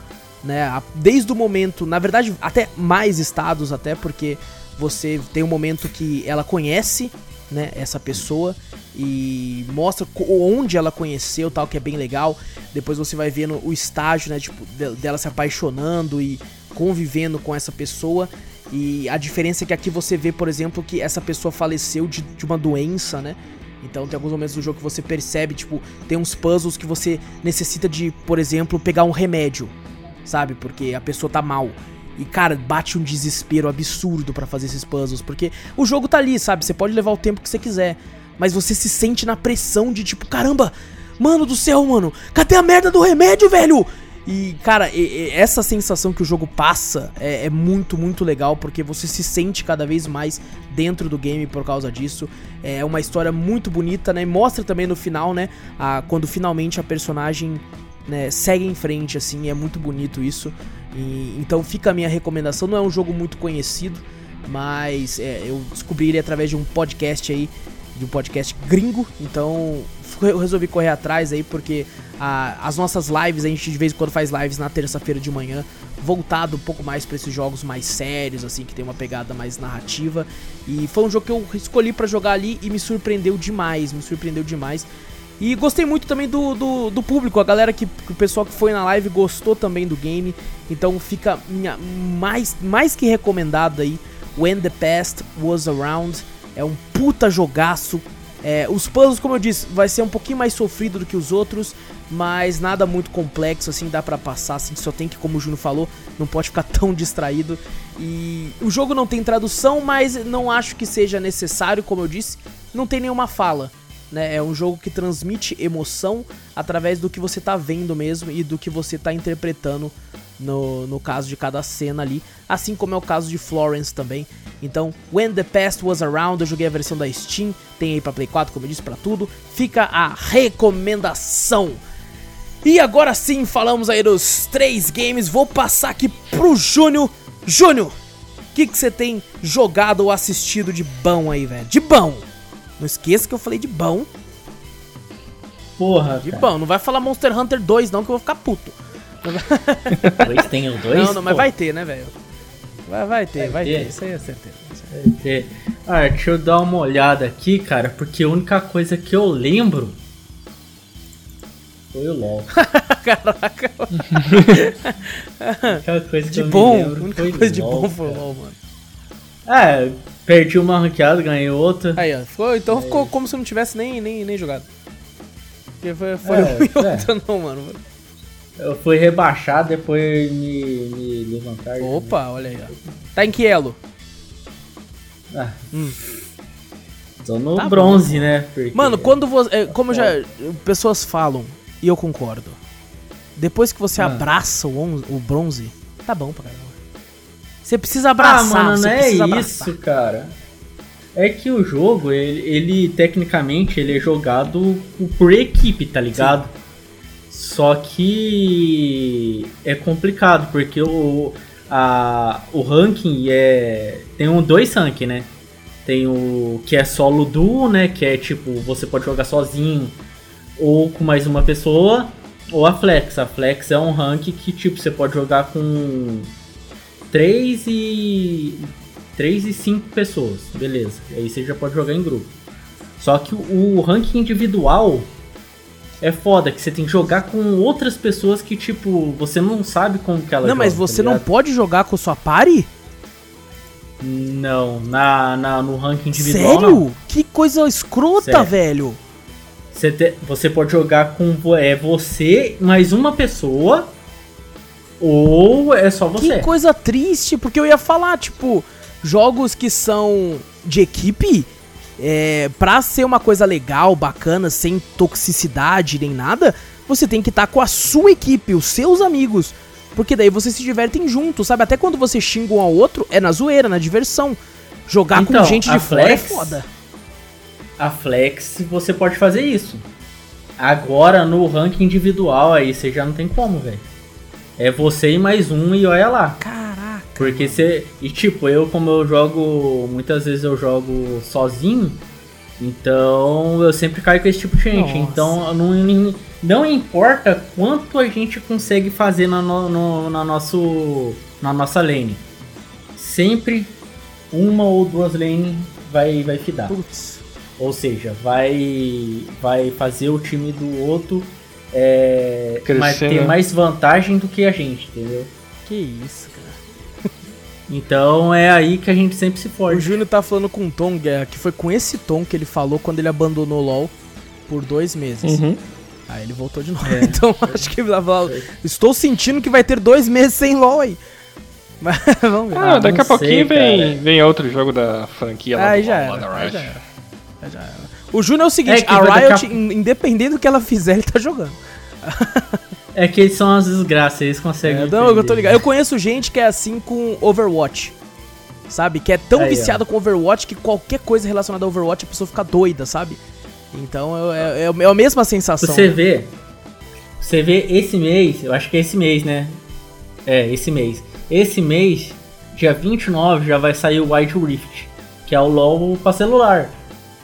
[SPEAKER 1] né? Desde o momento, na verdade, até mais estados, até porque você tem um momento que ela conhece né, essa pessoa e mostra onde ela conheceu, tal, que é bem legal. Depois você vai vendo o estágio, né, tipo, dela se apaixonando e convivendo com essa pessoa. E a diferença é que aqui você vê, por exemplo, que essa pessoa faleceu de, de uma doença, né? Então tem alguns momentos do jogo que você percebe, tipo, tem uns puzzles que você necessita de, por exemplo, pegar um remédio, sabe? Porque a pessoa tá mal. E, cara, bate um desespero absurdo para fazer esses puzzles. Porque o jogo tá ali, sabe? Você pode levar o tempo que você quiser. Mas você se sente na pressão de tipo, caramba, mano do céu, mano, cadê a merda do remédio, velho? E, cara, e, e, essa sensação que o jogo passa é, é, muito, muito legal, porque você se sente cada vez mais dentro do game por causa disso. É uma história muito bonita, né? E mostra também no final, né? A, quando finalmente a personagem né, segue em frente, assim, é muito bonito isso. E, então fica a minha recomendação. Não é um jogo muito conhecido, mas é, eu descobri ele através de um podcast aí, de um podcast gringo. Então eu resolvi correr atrás aí porque a, as nossas lives a gente de vez em quando faz lives na terça-feira de manhã, voltado um pouco mais para esses jogos mais sérios, assim que tem uma pegada mais narrativa. E foi um jogo que eu escolhi para jogar ali e me surpreendeu demais, me surpreendeu demais. E gostei muito também do, do, do público, a galera que, o pessoal que foi na live gostou também do game. Então fica minha, mais, mais que recomendado aí. When the Past Was Around. É um puta jogaço. É, os puzzles, como eu disse, vai ser um pouquinho mais sofrido do que os outros, mas nada muito complexo, assim, dá pra passar, assim, só tem que, como o Juno falou, não pode ficar <laughs> tão distraído. E o jogo não tem tradução, mas não acho que seja necessário, como eu disse, não tem nenhuma fala. Né? É um jogo que transmite emoção através do que você tá vendo mesmo e do que você tá interpretando no, no caso de cada cena ali, assim como é o caso de Florence também. Então, When the Past Was Around, eu joguei a versão da Steam, tem aí pra Play 4, como eu disse, pra tudo. Fica a recomendação. E agora sim, falamos aí dos três games, vou passar aqui pro Júnior. Júnior, o que você tem jogado ou assistido de bom aí, velho? De bom! Não esqueça que eu falei de bom.
[SPEAKER 2] Porra.
[SPEAKER 1] De cara. bom. Não vai falar Monster Hunter 2, não, que eu vou ficar puto.
[SPEAKER 2] Dois tem o 2?
[SPEAKER 1] Não, não, mas vai ter, né, velho? Vai, vai ter, vai, vai ter. ter. Isso aí é certeza.
[SPEAKER 2] Vai ter. Ah, deixa eu dar uma olhada aqui, cara, porque a única coisa que eu lembro foi o LOL. <laughs>
[SPEAKER 1] Caraca.
[SPEAKER 2] a coisa
[SPEAKER 1] de bom, a única coisa de bom foi o LOL, mano.
[SPEAKER 2] É, Perdi uma ranqueada, ganhei outra.
[SPEAKER 1] Aí, ó. Ficou, então é. ficou como se não tivesse nem, nem, nem jogado. Porque foi, foi é, outra, é. não, mano.
[SPEAKER 2] Eu fui rebaixado, depois me, me levantaram.
[SPEAKER 1] Opa, né? olha aí, ó. Tá em que elo?
[SPEAKER 2] Ah. Hum. Tô no tá bronze, bom. né?
[SPEAKER 1] Porque... Mano, quando você. É, como já. Pessoas falam, e eu concordo. Depois que você ah. abraça o, on, o bronze, tá bom pra caramba. Você precisa abraçar,
[SPEAKER 2] ah, mano,
[SPEAKER 1] não
[SPEAKER 2] é
[SPEAKER 1] isso,
[SPEAKER 2] cara. É que o jogo, ele, ele, tecnicamente, ele é jogado por equipe, tá ligado? Sim. Só que é complicado, porque o, a, o ranking é. Tem um, dois rankings, né? Tem o que é solo duo, né? Que é tipo, você pode jogar sozinho ou com mais uma pessoa. Ou a Flex. A Flex é um rank que tipo, você pode jogar com 3 e 3 e 5 pessoas, beleza. Aí você já pode jogar em grupo. Só que o, ranking individual é foda, que você tem que jogar com outras pessoas que, tipo, você não sabe como que elas
[SPEAKER 1] Não, mas você tá não pode jogar com sua party?
[SPEAKER 2] Não, na, na, no ranking individual.
[SPEAKER 1] Sério? Não. Que coisa escrota, Sério. velho.
[SPEAKER 2] Você, te, você pode jogar com é, você mais uma pessoa ou é só você.
[SPEAKER 1] Que coisa triste, porque eu ia falar, tipo, jogos que são de equipe, é, pra ser uma coisa legal, bacana, sem toxicidade nem nada, você tem que estar tá com a sua equipe, os seus amigos. Porque daí vocês se divertem juntos, sabe? Até quando você xinga um ao outro, é na zoeira, na diversão. Jogar
[SPEAKER 2] Então,
[SPEAKER 1] com gente de fora é
[SPEAKER 2] Flex-
[SPEAKER 1] foda.
[SPEAKER 2] A Flex você pode fazer isso. Agora no ranking individual aí você já não tem como, velho. É você e mais um e olha lá.
[SPEAKER 1] Caraca.
[SPEAKER 2] Porque você. E tipo, eu como eu jogo. Muitas vezes eu jogo sozinho. Então eu sempre caio com esse tipo de gente.
[SPEAKER 1] Nossa.
[SPEAKER 2] Então não, não importa quanto a gente consegue fazer na, no, no- na, nosso, na nossa lane. Sempre uma ou duas lanes vai, vai fidar.
[SPEAKER 1] Putz.
[SPEAKER 2] Ou seja, vai, vai fazer o time do outro é, mas ter
[SPEAKER 3] né?
[SPEAKER 2] mais vantagem do que a gente, entendeu?
[SPEAKER 1] Que isso, cara. <laughs>
[SPEAKER 2] Então é aí que a gente sempre se
[SPEAKER 1] O
[SPEAKER 2] forja.
[SPEAKER 1] Júnior tá falando com o Tom Guerra, que foi com esse tom que ele falou quando ele abandonou o LoL por dois meses.
[SPEAKER 3] Uhum.
[SPEAKER 1] Aí ele voltou de novo.
[SPEAKER 2] É. <laughs>
[SPEAKER 1] Então acho que vai falar, estou sentindo que vai ter dois meses sem LoL aí. <laughs> Mas vamos ver.
[SPEAKER 3] Ah,
[SPEAKER 2] Ah,
[SPEAKER 3] daqui a
[SPEAKER 2] não sei,
[SPEAKER 3] pouquinho vem,
[SPEAKER 2] cara.
[SPEAKER 3] vem outro jogo da franquia lá
[SPEAKER 1] Aí
[SPEAKER 3] do
[SPEAKER 1] já
[SPEAKER 3] lá
[SPEAKER 1] era.
[SPEAKER 3] da
[SPEAKER 1] Aí
[SPEAKER 3] Riot.
[SPEAKER 1] já era. Já era. O Júnior é o seguinte,
[SPEAKER 2] É
[SPEAKER 1] a
[SPEAKER 2] a-
[SPEAKER 1] Riot, in- independente do que ela fizer, ele tá jogando.
[SPEAKER 2] É que eles são as desgraças, eles conseguem.
[SPEAKER 1] É, não, eu tô ligado. Eu conheço gente que é assim com Overwatch. Sabe? Que é tão
[SPEAKER 2] Aí,
[SPEAKER 1] viciada com Overwatch que qualquer coisa relacionada a Overwatch a pessoa fica doida, sabe? Então é, é, é a mesma sensação.
[SPEAKER 2] Você
[SPEAKER 1] né?
[SPEAKER 2] vê. Você vê esse mês, eu acho que é esse mês, né? É, esse mês. Esse mês, dia 29, já vai sair o Wild Rift, que é o LoL pra celular.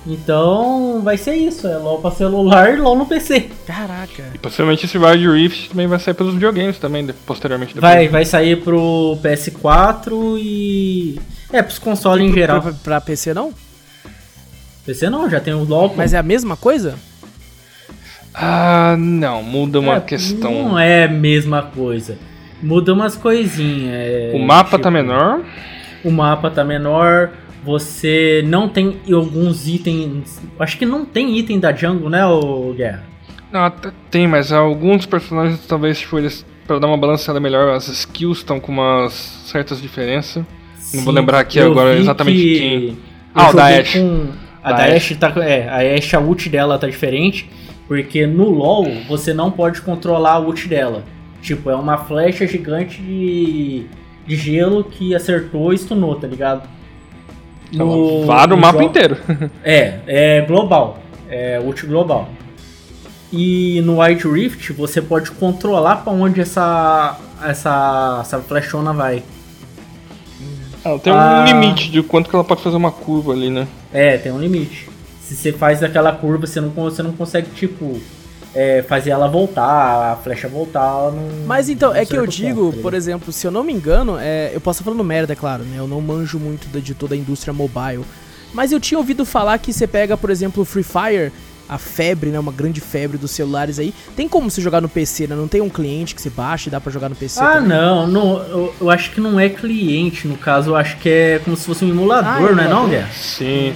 [SPEAKER 2] Então vai ser isso, é LoL pra celular e LoL no PC.
[SPEAKER 1] Caraca.
[SPEAKER 3] E possivelmente esse Wild Rift também vai sair pelos videogames também, posteriormente. depois.
[SPEAKER 2] Vai, vai sair pro PS4 e. É, pros consoles em geral.
[SPEAKER 1] Pra, pra PC não?
[SPEAKER 2] PC não, já tem o LoL.
[SPEAKER 1] Mas é a mesma coisa?
[SPEAKER 3] Ah, não, muda uma
[SPEAKER 2] É,
[SPEAKER 3] questão.
[SPEAKER 2] Não é a mesma coisa. Muda umas coisinhas. é,
[SPEAKER 3] O mapa
[SPEAKER 2] tipo,
[SPEAKER 3] tá menor.
[SPEAKER 2] O mapa tá menor. Você não tem alguns itens. Acho que não tem item da jungle, né, o Guerra?
[SPEAKER 3] Não, tem, mas alguns personagens talvez, tipo, eles. Pra dar uma balanceada melhor, as skills estão com umas certas diferenças. Não vou lembrar aqui agora exatamente
[SPEAKER 2] que
[SPEAKER 3] quem. Ah, o da Ashe.
[SPEAKER 2] com- A
[SPEAKER 3] Da
[SPEAKER 2] da.
[SPEAKER 3] Ashe
[SPEAKER 2] tá. É, a Ashe, a ult dela tá diferente. Porque no LoL você não pode controlar a ult dela. Tipo, é uma flecha gigante de, de gelo que acertou e stunou, tá ligado?
[SPEAKER 3] Ela vara o
[SPEAKER 2] no
[SPEAKER 3] mapa
[SPEAKER 2] jogo-
[SPEAKER 3] inteiro. <laughs>
[SPEAKER 2] É, é global. É ult global. E no Wild Rift você pode controlar pra onde essa essa essa flechona vai.
[SPEAKER 3] Ela tem
[SPEAKER 2] Ah.
[SPEAKER 3] um limite de quanto que ela pode fazer uma curva ali, né?
[SPEAKER 2] É, tem um limite. Se você faz aquela curva, você não, você não consegue, tipo, é, fazer ela voltar, a flecha voltar. ela Não,
[SPEAKER 1] Mas então,
[SPEAKER 2] não
[SPEAKER 1] é que eu digo,
[SPEAKER 2] ponto,
[SPEAKER 1] por exemplo, se eu não me engano, é, eu posso estar falando merda, é claro, né? Eu não manjo muito de toda a indústria mobile. Mas eu tinha ouvido falar que você pega, por exemplo, o Free Fire, a febre, né? Uma grande febre dos celulares aí. Tem como você jogar no PC, né? Não tem um cliente que você baixa e dá pra jogar no PC
[SPEAKER 2] Ah,
[SPEAKER 1] também?
[SPEAKER 2] não, não eu, eu acho que não é cliente, no caso, eu acho que é como se fosse um emulador,
[SPEAKER 1] Ah,
[SPEAKER 2] não é não. Guerra?
[SPEAKER 3] Sim.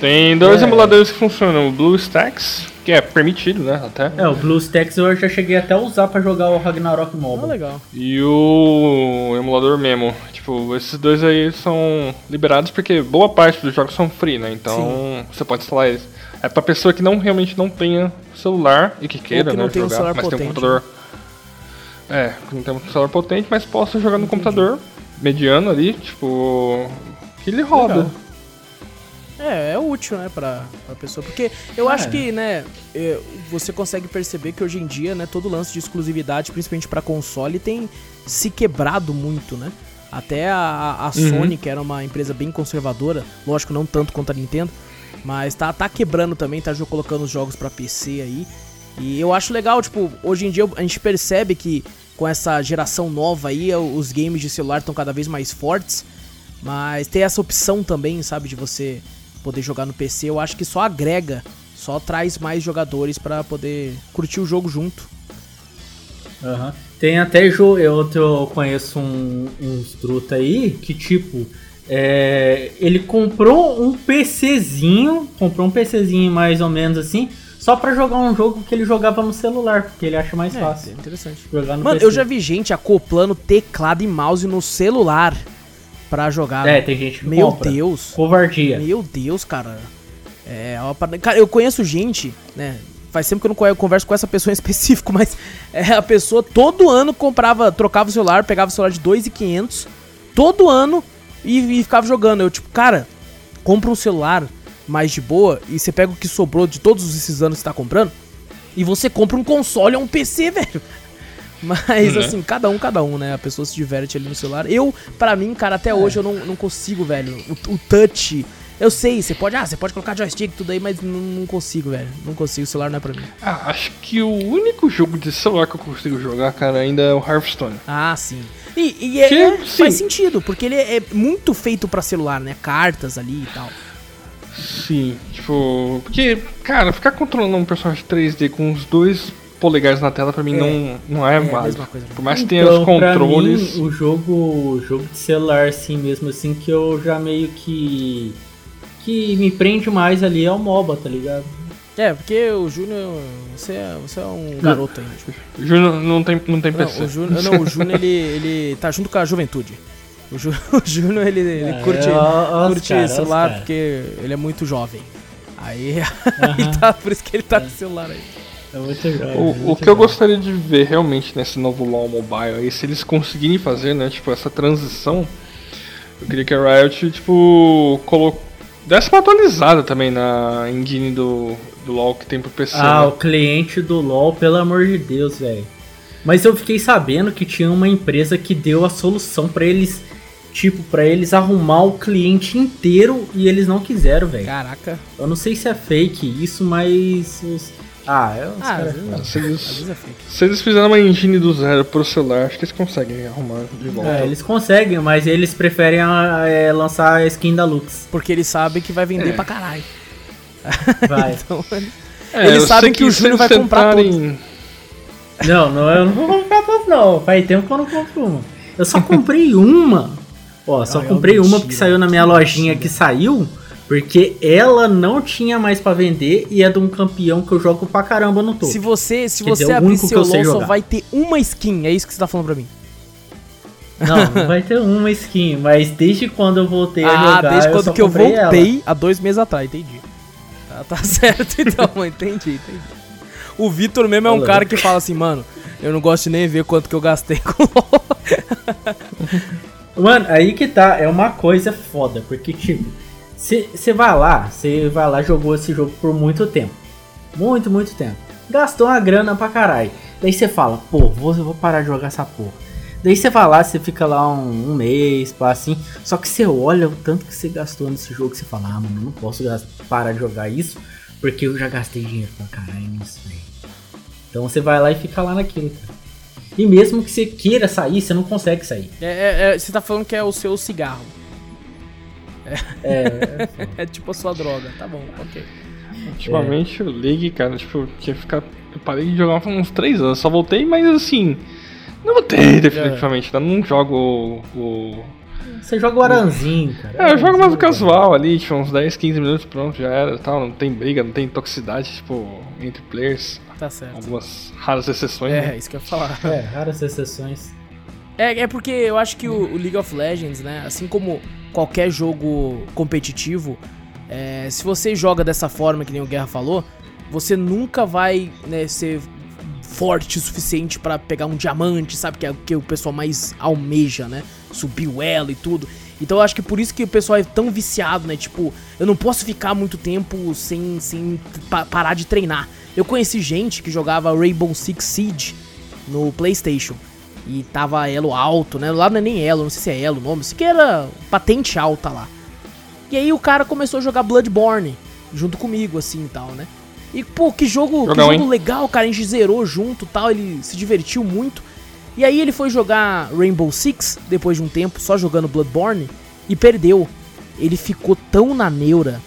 [SPEAKER 3] Tem dois
[SPEAKER 2] É.
[SPEAKER 3] emuladores que funcionam. O BlueStacks, que é permitido, né? Até.
[SPEAKER 2] É, o BlueStacks eu já cheguei até a usar pra jogar o Ragnarok
[SPEAKER 1] Ah,
[SPEAKER 2] Mobile.
[SPEAKER 1] legal.
[SPEAKER 3] E o emulador Memo. Tipo, esses dois aí são liberados porque boa parte dos jogos são free, né? Então você pode instalar eles. É pra pessoa que não realmente não tenha celular e que queira,
[SPEAKER 1] que não
[SPEAKER 3] né,
[SPEAKER 1] tem um
[SPEAKER 3] jogar,
[SPEAKER 1] celular
[SPEAKER 3] mas tem um
[SPEAKER 1] potente,
[SPEAKER 3] computador. É, que não tem um celular potente, mas possa jogar no computador mediano ali, tipo. Que ele roda.
[SPEAKER 1] Legal. É, é útil, né, pra, pra pessoa. Porque eu
[SPEAKER 2] É.
[SPEAKER 1] acho que, né, é, você consegue perceber que hoje em dia, né, todo lance de exclusividade, principalmente pra console, tem se quebrado muito, né? Até a, a
[SPEAKER 3] Uhum.
[SPEAKER 1] Sony, que era uma empresa bem conservadora, lógico, não tanto quanto a Nintendo, mas tá, tá quebrando também, tá colocando os jogos pra PC aí. E eu acho legal, tipo, hoje em dia a gente percebe que com essa geração nova aí, os games de celular estão cada vez mais fortes. Mas ter essa opção também, sabe, de você poder jogar no PC, eu acho que só agrega, só traz mais jogadores pra poder curtir o jogo junto.
[SPEAKER 2] Aham. Tem até jogo, eu, eu conheço um, uns truta aí que tipo, é, ele comprou um PCzinho, comprou um PCzinho mais ou menos assim, só pra jogar um jogo que ele jogava no celular, porque ele acha mais
[SPEAKER 1] É,
[SPEAKER 2] fácil
[SPEAKER 1] interessante.
[SPEAKER 2] jogar no
[SPEAKER 1] Mano,
[SPEAKER 2] PC.
[SPEAKER 1] eu já vi gente acoplando teclado e mouse no celular pra jogar.
[SPEAKER 2] É, tem gente que
[SPEAKER 1] Meu
[SPEAKER 2] compra.
[SPEAKER 1] Deus.
[SPEAKER 2] Covardia.
[SPEAKER 1] Meu Deus, cara. É, uma parada- cara, eu conheço gente, né? Faz tempo que eu não converso com essa pessoa em <laughs> específico, mas é, a pessoa todo ano comprava, trocava o celular, pegava o celular de 2.500 todo ano e, e ficava jogando. Eu, tipo, cara, compra um celular mais de boa e você pega o que sobrou de todos esses anos que você tá comprando e você compra um console ou um PC, <laughs> velho. Mas,
[SPEAKER 3] Né?
[SPEAKER 1] assim, cada um, cada um, né? A pessoa se diverte ali no celular. Eu, pra mim, cara, até hoje eu não, não consigo, velho. O, o touch. Eu sei, você pode. Ah, você pode colocar joystick e tudo aí, mas não, não consigo, velho. Não consigo, o celular não é pra mim.
[SPEAKER 3] Ah, acho que o único jogo de celular que eu consigo jogar, cara, ainda é o Hearthstone.
[SPEAKER 1] Ah, sim. E, e é-
[SPEAKER 3] Que,
[SPEAKER 1] é-
[SPEAKER 3] sim.
[SPEAKER 1] faz sentido, porque ele é muito feito pra celular, né? Cartas ali e tal.
[SPEAKER 3] Sim, tipo. Porque, cara, ficar controlando um personagem 3D com os dois polegares na tela pra mim não, não é,
[SPEAKER 1] É
[SPEAKER 3] válido. Por mais que tenha
[SPEAKER 2] Então,
[SPEAKER 3] os controles.
[SPEAKER 2] mim, o jogo, o jogo de celular, assim mesmo, assim, que eu já meio que. que me prende mais ali é o MOBA, tá ligado?
[SPEAKER 1] É, porque o Júnior. Você é, você é um garoto ainda. Tipo.
[SPEAKER 3] O Júnior não tem, não tem
[SPEAKER 1] Não,
[SPEAKER 3] PC.
[SPEAKER 1] o Júnior, não, o Júnior ele, ele tá junto com a juventude. O, Jú, <laughs> o Júnior ele, ele
[SPEAKER 2] É,
[SPEAKER 1] curte,
[SPEAKER 2] os
[SPEAKER 1] curte
[SPEAKER 2] cara,
[SPEAKER 1] celular
[SPEAKER 2] cara.
[SPEAKER 1] porque ele é muito jovem. Aí, <laughs> aí tá, por isso que ele tá com o celular aí.
[SPEAKER 2] É muito
[SPEAKER 3] O,
[SPEAKER 2] muito
[SPEAKER 3] que eu gostaria de ver realmente nesse novo LoL Mobile aí, se eles conseguirem fazer, né, tipo, essa transição, eu queria que a Riot, tipo, colo... desse uma atualizada também na engine do, do LoL que tem pro PC,
[SPEAKER 2] Ah,
[SPEAKER 3] né?
[SPEAKER 2] o cliente do LoL, pelo amor de Deus, velho. Mas eu fiquei sabendo que tinha uma empresa que deu a solução pra eles, tipo, pra eles arrumar o cliente inteiro e eles não quiseram, velho.
[SPEAKER 1] Caraca.
[SPEAKER 2] Eu não sei se é fake isso, mas os... Ah, é os
[SPEAKER 1] Ah, vezes,
[SPEAKER 3] Se eles,
[SPEAKER 1] é
[SPEAKER 3] se eles fizerem uma engine do zero pro celular, acho que eles conseguem arrumar de volta.
[SPEAKER 2] É, eles conseguem, mas eles preferem ah, é, lançar a skin da Lux.
[SPEAKER 1] Porque eles sabem que vai vender
[SPEAKER 3] É.
[SPEAKER 1] pra caralho.
[SPEAKER 2] Vai. <laughs>
[SPEAKER 1] Então,
[SPEAKER 3] É,
[SPEAKER 1] eles
[SPEAKER 3] eu
[SPEAKER 1] sabem
[SPEAKER 3] sei
[SPEAKER 1] que o Júnior vai comprar
[SPEAKER 2] Não, não, eu não vou comprar todas não. Faz tempo que eu não compro uma. Eu só comprei uma. Ó, só
[SPEAKER 1] Ai,
[SPEAKER 2] comprei uma
[SPEAKER 1] mentira,
[SPEAKER 2] porque saiu na minha
[SPEAKER 1] que
[SPEAKER 2] lojinha
[SPEAKER 1] mentira.
[SPEAKER 2] que saiu. Porque ela não tinha mais pra vender e é de um campeão que eu jogo pra caramba no topo.
[SPEAKER 1] se você, se
[SPEAKER 2] Quer
[SPEAKER 1] você
[SPEAKER 2] dizer, o
[SPEAKER 1] abrir seu
[SPEAKER 2] eu
[SPEAKER 1] LOL, só vai ter uma skin. É isso que você tá falando pra mim.
[SPEAKER 2] Não, não vai ter uma skin, mas desde quando eu voltei a
[SPEAKER 1] Ah,
[SPEAKER 2] jogar,
[SPEAKER 1] desde
[SPEAKER 2] eu
[SPEAKER 1] quando
[SPEAKER 2] só
[SPEAKER 1] que eu
[SPEAKER 2] comprei ela.
[SPEAKER 1] voltei, há dois meses atrás, entendi. Tá, tá <laughs> certo, então, <laughs> entendi, entendi. O Vitor mesmo é um
[SPEAKER 2] Olha.
[SPEAKER 1] cara que fala assim, mano, eu não gosto de nem ver quanto que eu gastei com LOL. <laughs>
[SPEAKER 2] Mano, aí que tá, é uma coisa foda, porque tipo, você vai lá, você vai lá, jogou esse jogo por muito tempo. Muito, muito tempo. Gastou uma grana pra caralho. Daí você fala, pô, vou, vou parar de jogar essa porra. Daí você vai lá, você fica lá um, um mês, pá, assim. Só que você olha o tanto que você gastou nesse jogo, você fala, ah, mano, não posso parar de jogar isso, porque eu já gastei dinheiro pra caralho nisso, velho. Então você vai lá e fica lá naquilo, cara. E mesmo que você queira sair, você não consegue sair.
[SPEAKER 1] É, é, é, você tá falando que é o seu cigarro.
[SPEAKER 2] É, <laughs>
[SPEAKER 1] É tipo a sua droga, tá bom, ok.
[SPEAKER 3] Ultimamente o League, cara, tipo, eu tinha que ficar. Eu parei de jogar faz uns 3 anos, só voltei, mas assim. Não voltei definitivamente, ainda não jogo o. o-
[SPEAKER 2] Você joga o Aranzinho, cara.
[SPEAKER 3] É, eu jogo mais o casual ali, tipo, uns 10, 15 minutos, pronto, já era tal. Não tem briga, não tem toxicidade, tipo, entre players.
[SPEAKER 1] Tá certo.
[SPEAKER 3] Algumas raras exceções.
[SPEAKER 1] É,
[SPEAKER 3] né?
[SPEAKER 1] isso que eu ia falar. <laughs>
[SPEAKER 2] É, raras exceções.
[SPEAKER 1] É, é porque eu acho que o, o League of Legends, né, assim como qualquer jogo competitivo, é, se você joga dessa forma que nem o Guerra falou, você nunca vai né, ser forte o suficiente pra pegar um diamante, sabe? Que é o que o pessoal mais almeja, né? Subir o elo e tudo. Então eu acho que por isso que o pessoal é tão viciado, né? Tipo, eu não posso ficar muito tempo sem, sem pa- parar de treinar. Eu conheci gente que jogava Rainbow Six Siege no PlayStation. E tava elo alto, né? Lá não é nem elo, não sei se é elo o nome, isso que era patente alta lá. E aí o cara começou a jogar Bloodborne junto comigo, assim e tal, né? E, pô, que jogo, que jogo legal, cara. A gente zerou junto tal, ele se divertiu muito. E aí ele foi jogar Rainbow Six, depois de um tempo, só jogando Bloodborne, e perdeu. Ele ficou tão na neura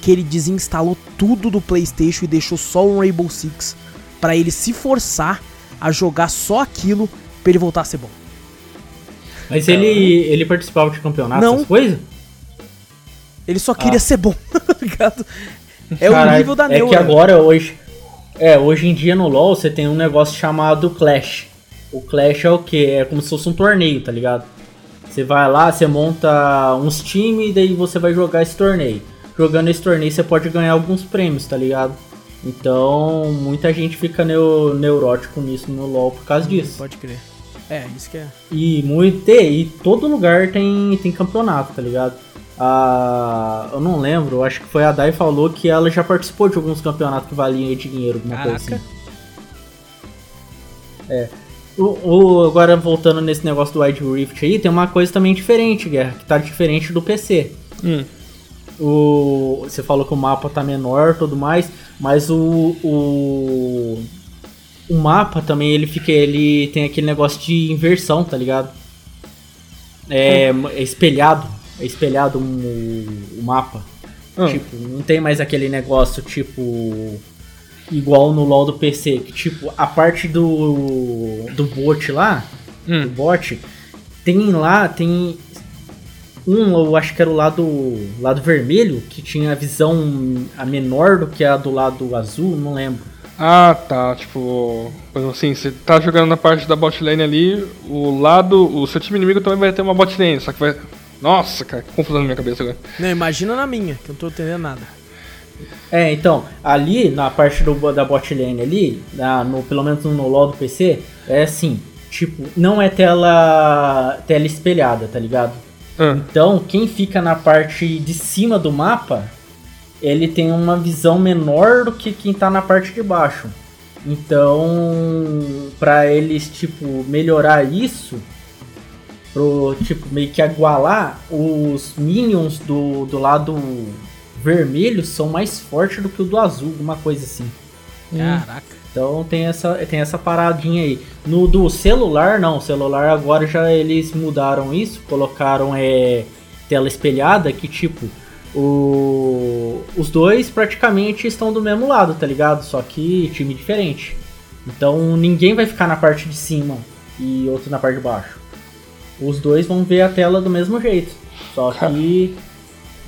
[SPEAKER 1] que ele desinstalou tudo do PlayStation e deixou só o Rainbow Six pra ele se forçar a jogar só aquilo pra ele voltar a ser bom.
[SPEAKER 2] Mas ele, ele participava de campeonatos,
[SPEAKER 1] Não.
[SPEAKER 2] essas coisas?
[SPEAKER 1] Ele só queria
[SPEAKER 2] Ah.
[SPEAKER 1] ser bom, <laughs> tá ligado? É o
[SPEAKER 2] Caralho,
[SPEAKER 1] nível da
[SPEAKER 2] É
[SPEAKER 1] neura.
[SPEAKER 2] que agora, hoje... É, hoje em dia no LoL você tem um negócio chamado Clash. O Clash é o que? É como se fosse um torneio, tá ligado? Você vai lá, você monta uns times e daí você vai jogar esse torneio. Jogando esse torneio você pode ganhar alguns prêmios, tá ligado? Então, muita gente fica neu, neurótico nisso no LoL por causa disso.
[SPEAKER 1] Pode crer. É, isso que é.
[SPEAKER 2] E muito, e todo lugar tem, tem campeonato, tá ligado? a. Eu não lembro, acho que foi a Dai falou que ela já participou de alguns campeonatos que valiam dinheiro, alguma coisa
[SPEAKER 1] Caraca.
[SPEAKER 2] assim. É. O, o- agora voltando nesse negócio do Wide Rift aí, tem uma coisa também diferente, Guerra, que tá diferente do PC.
[SPEAKER 3] Hum.
[SPEAKER 2] O, você falou que o mapa tá menor e tudo mais, mas o, o, o mapa também ele fica. ele tem aquele negócio de inversão, tá ligado? É, é espelhado. É espelhado um- o mapa.
[SPEAKER 3] Ah.
[SPEAKER 2] Tipo, não tem mais aquele negócio tipo. Igual no LoL do PC, que tipo, a parte do. do bot lá, do
[SPEAKER 3] Hum.
[SPEAKER 2] bot, tem lá, tem um, eu acho que era o lado, lado vermelho, que tinha a visão a menor do que a do lado azul, não lembro.
[SPEAKER 3] Ah, tá. Tipo, por exemplo, assim, você tá jogando na parte da bot lane ali, o lado, o seu time inimigo também vai ter uma bot lane, só que vai. Nossa, cara, que confusão na minha cabeça agora.
[SPEAKER 1] Não, imagina na minha, que eu não tô entendendo nada.
[SPEAKER 2] É, então, ali na parte do, da bot lane ali, na- no, pelo menos no LoL do PC, é assim, tipo, não é tela, tela espelhada, tá ligado?
[SPEAKER 3] Ah,
[SPEAKER 2] Então, quem fica na parte de cima do mapa, ele tem uma visão menor do que quem tá na parte de baixo. Então, pra eles, tipo, melhorar isso, pro, tipo, meio que igualar, os minions do, do lado vermelho são mais fortes do que o do azul, alguma coisa assim.
[SPEAKER 1] Caraca.
[SPEAKER 2] Então tem essa, tem essa paradinha aí. No do celular, não. Celular agora já eles mudaram isso, colocaram é, tela espelhada que tipo. O, os dois praticamente estão do mesmo lado, tá ligado? Só que time diferente. Então ninguém vai ficar na parte de cima e outro na parte de baixo. Os dois vão ver a tela do mesmo jeito. Só que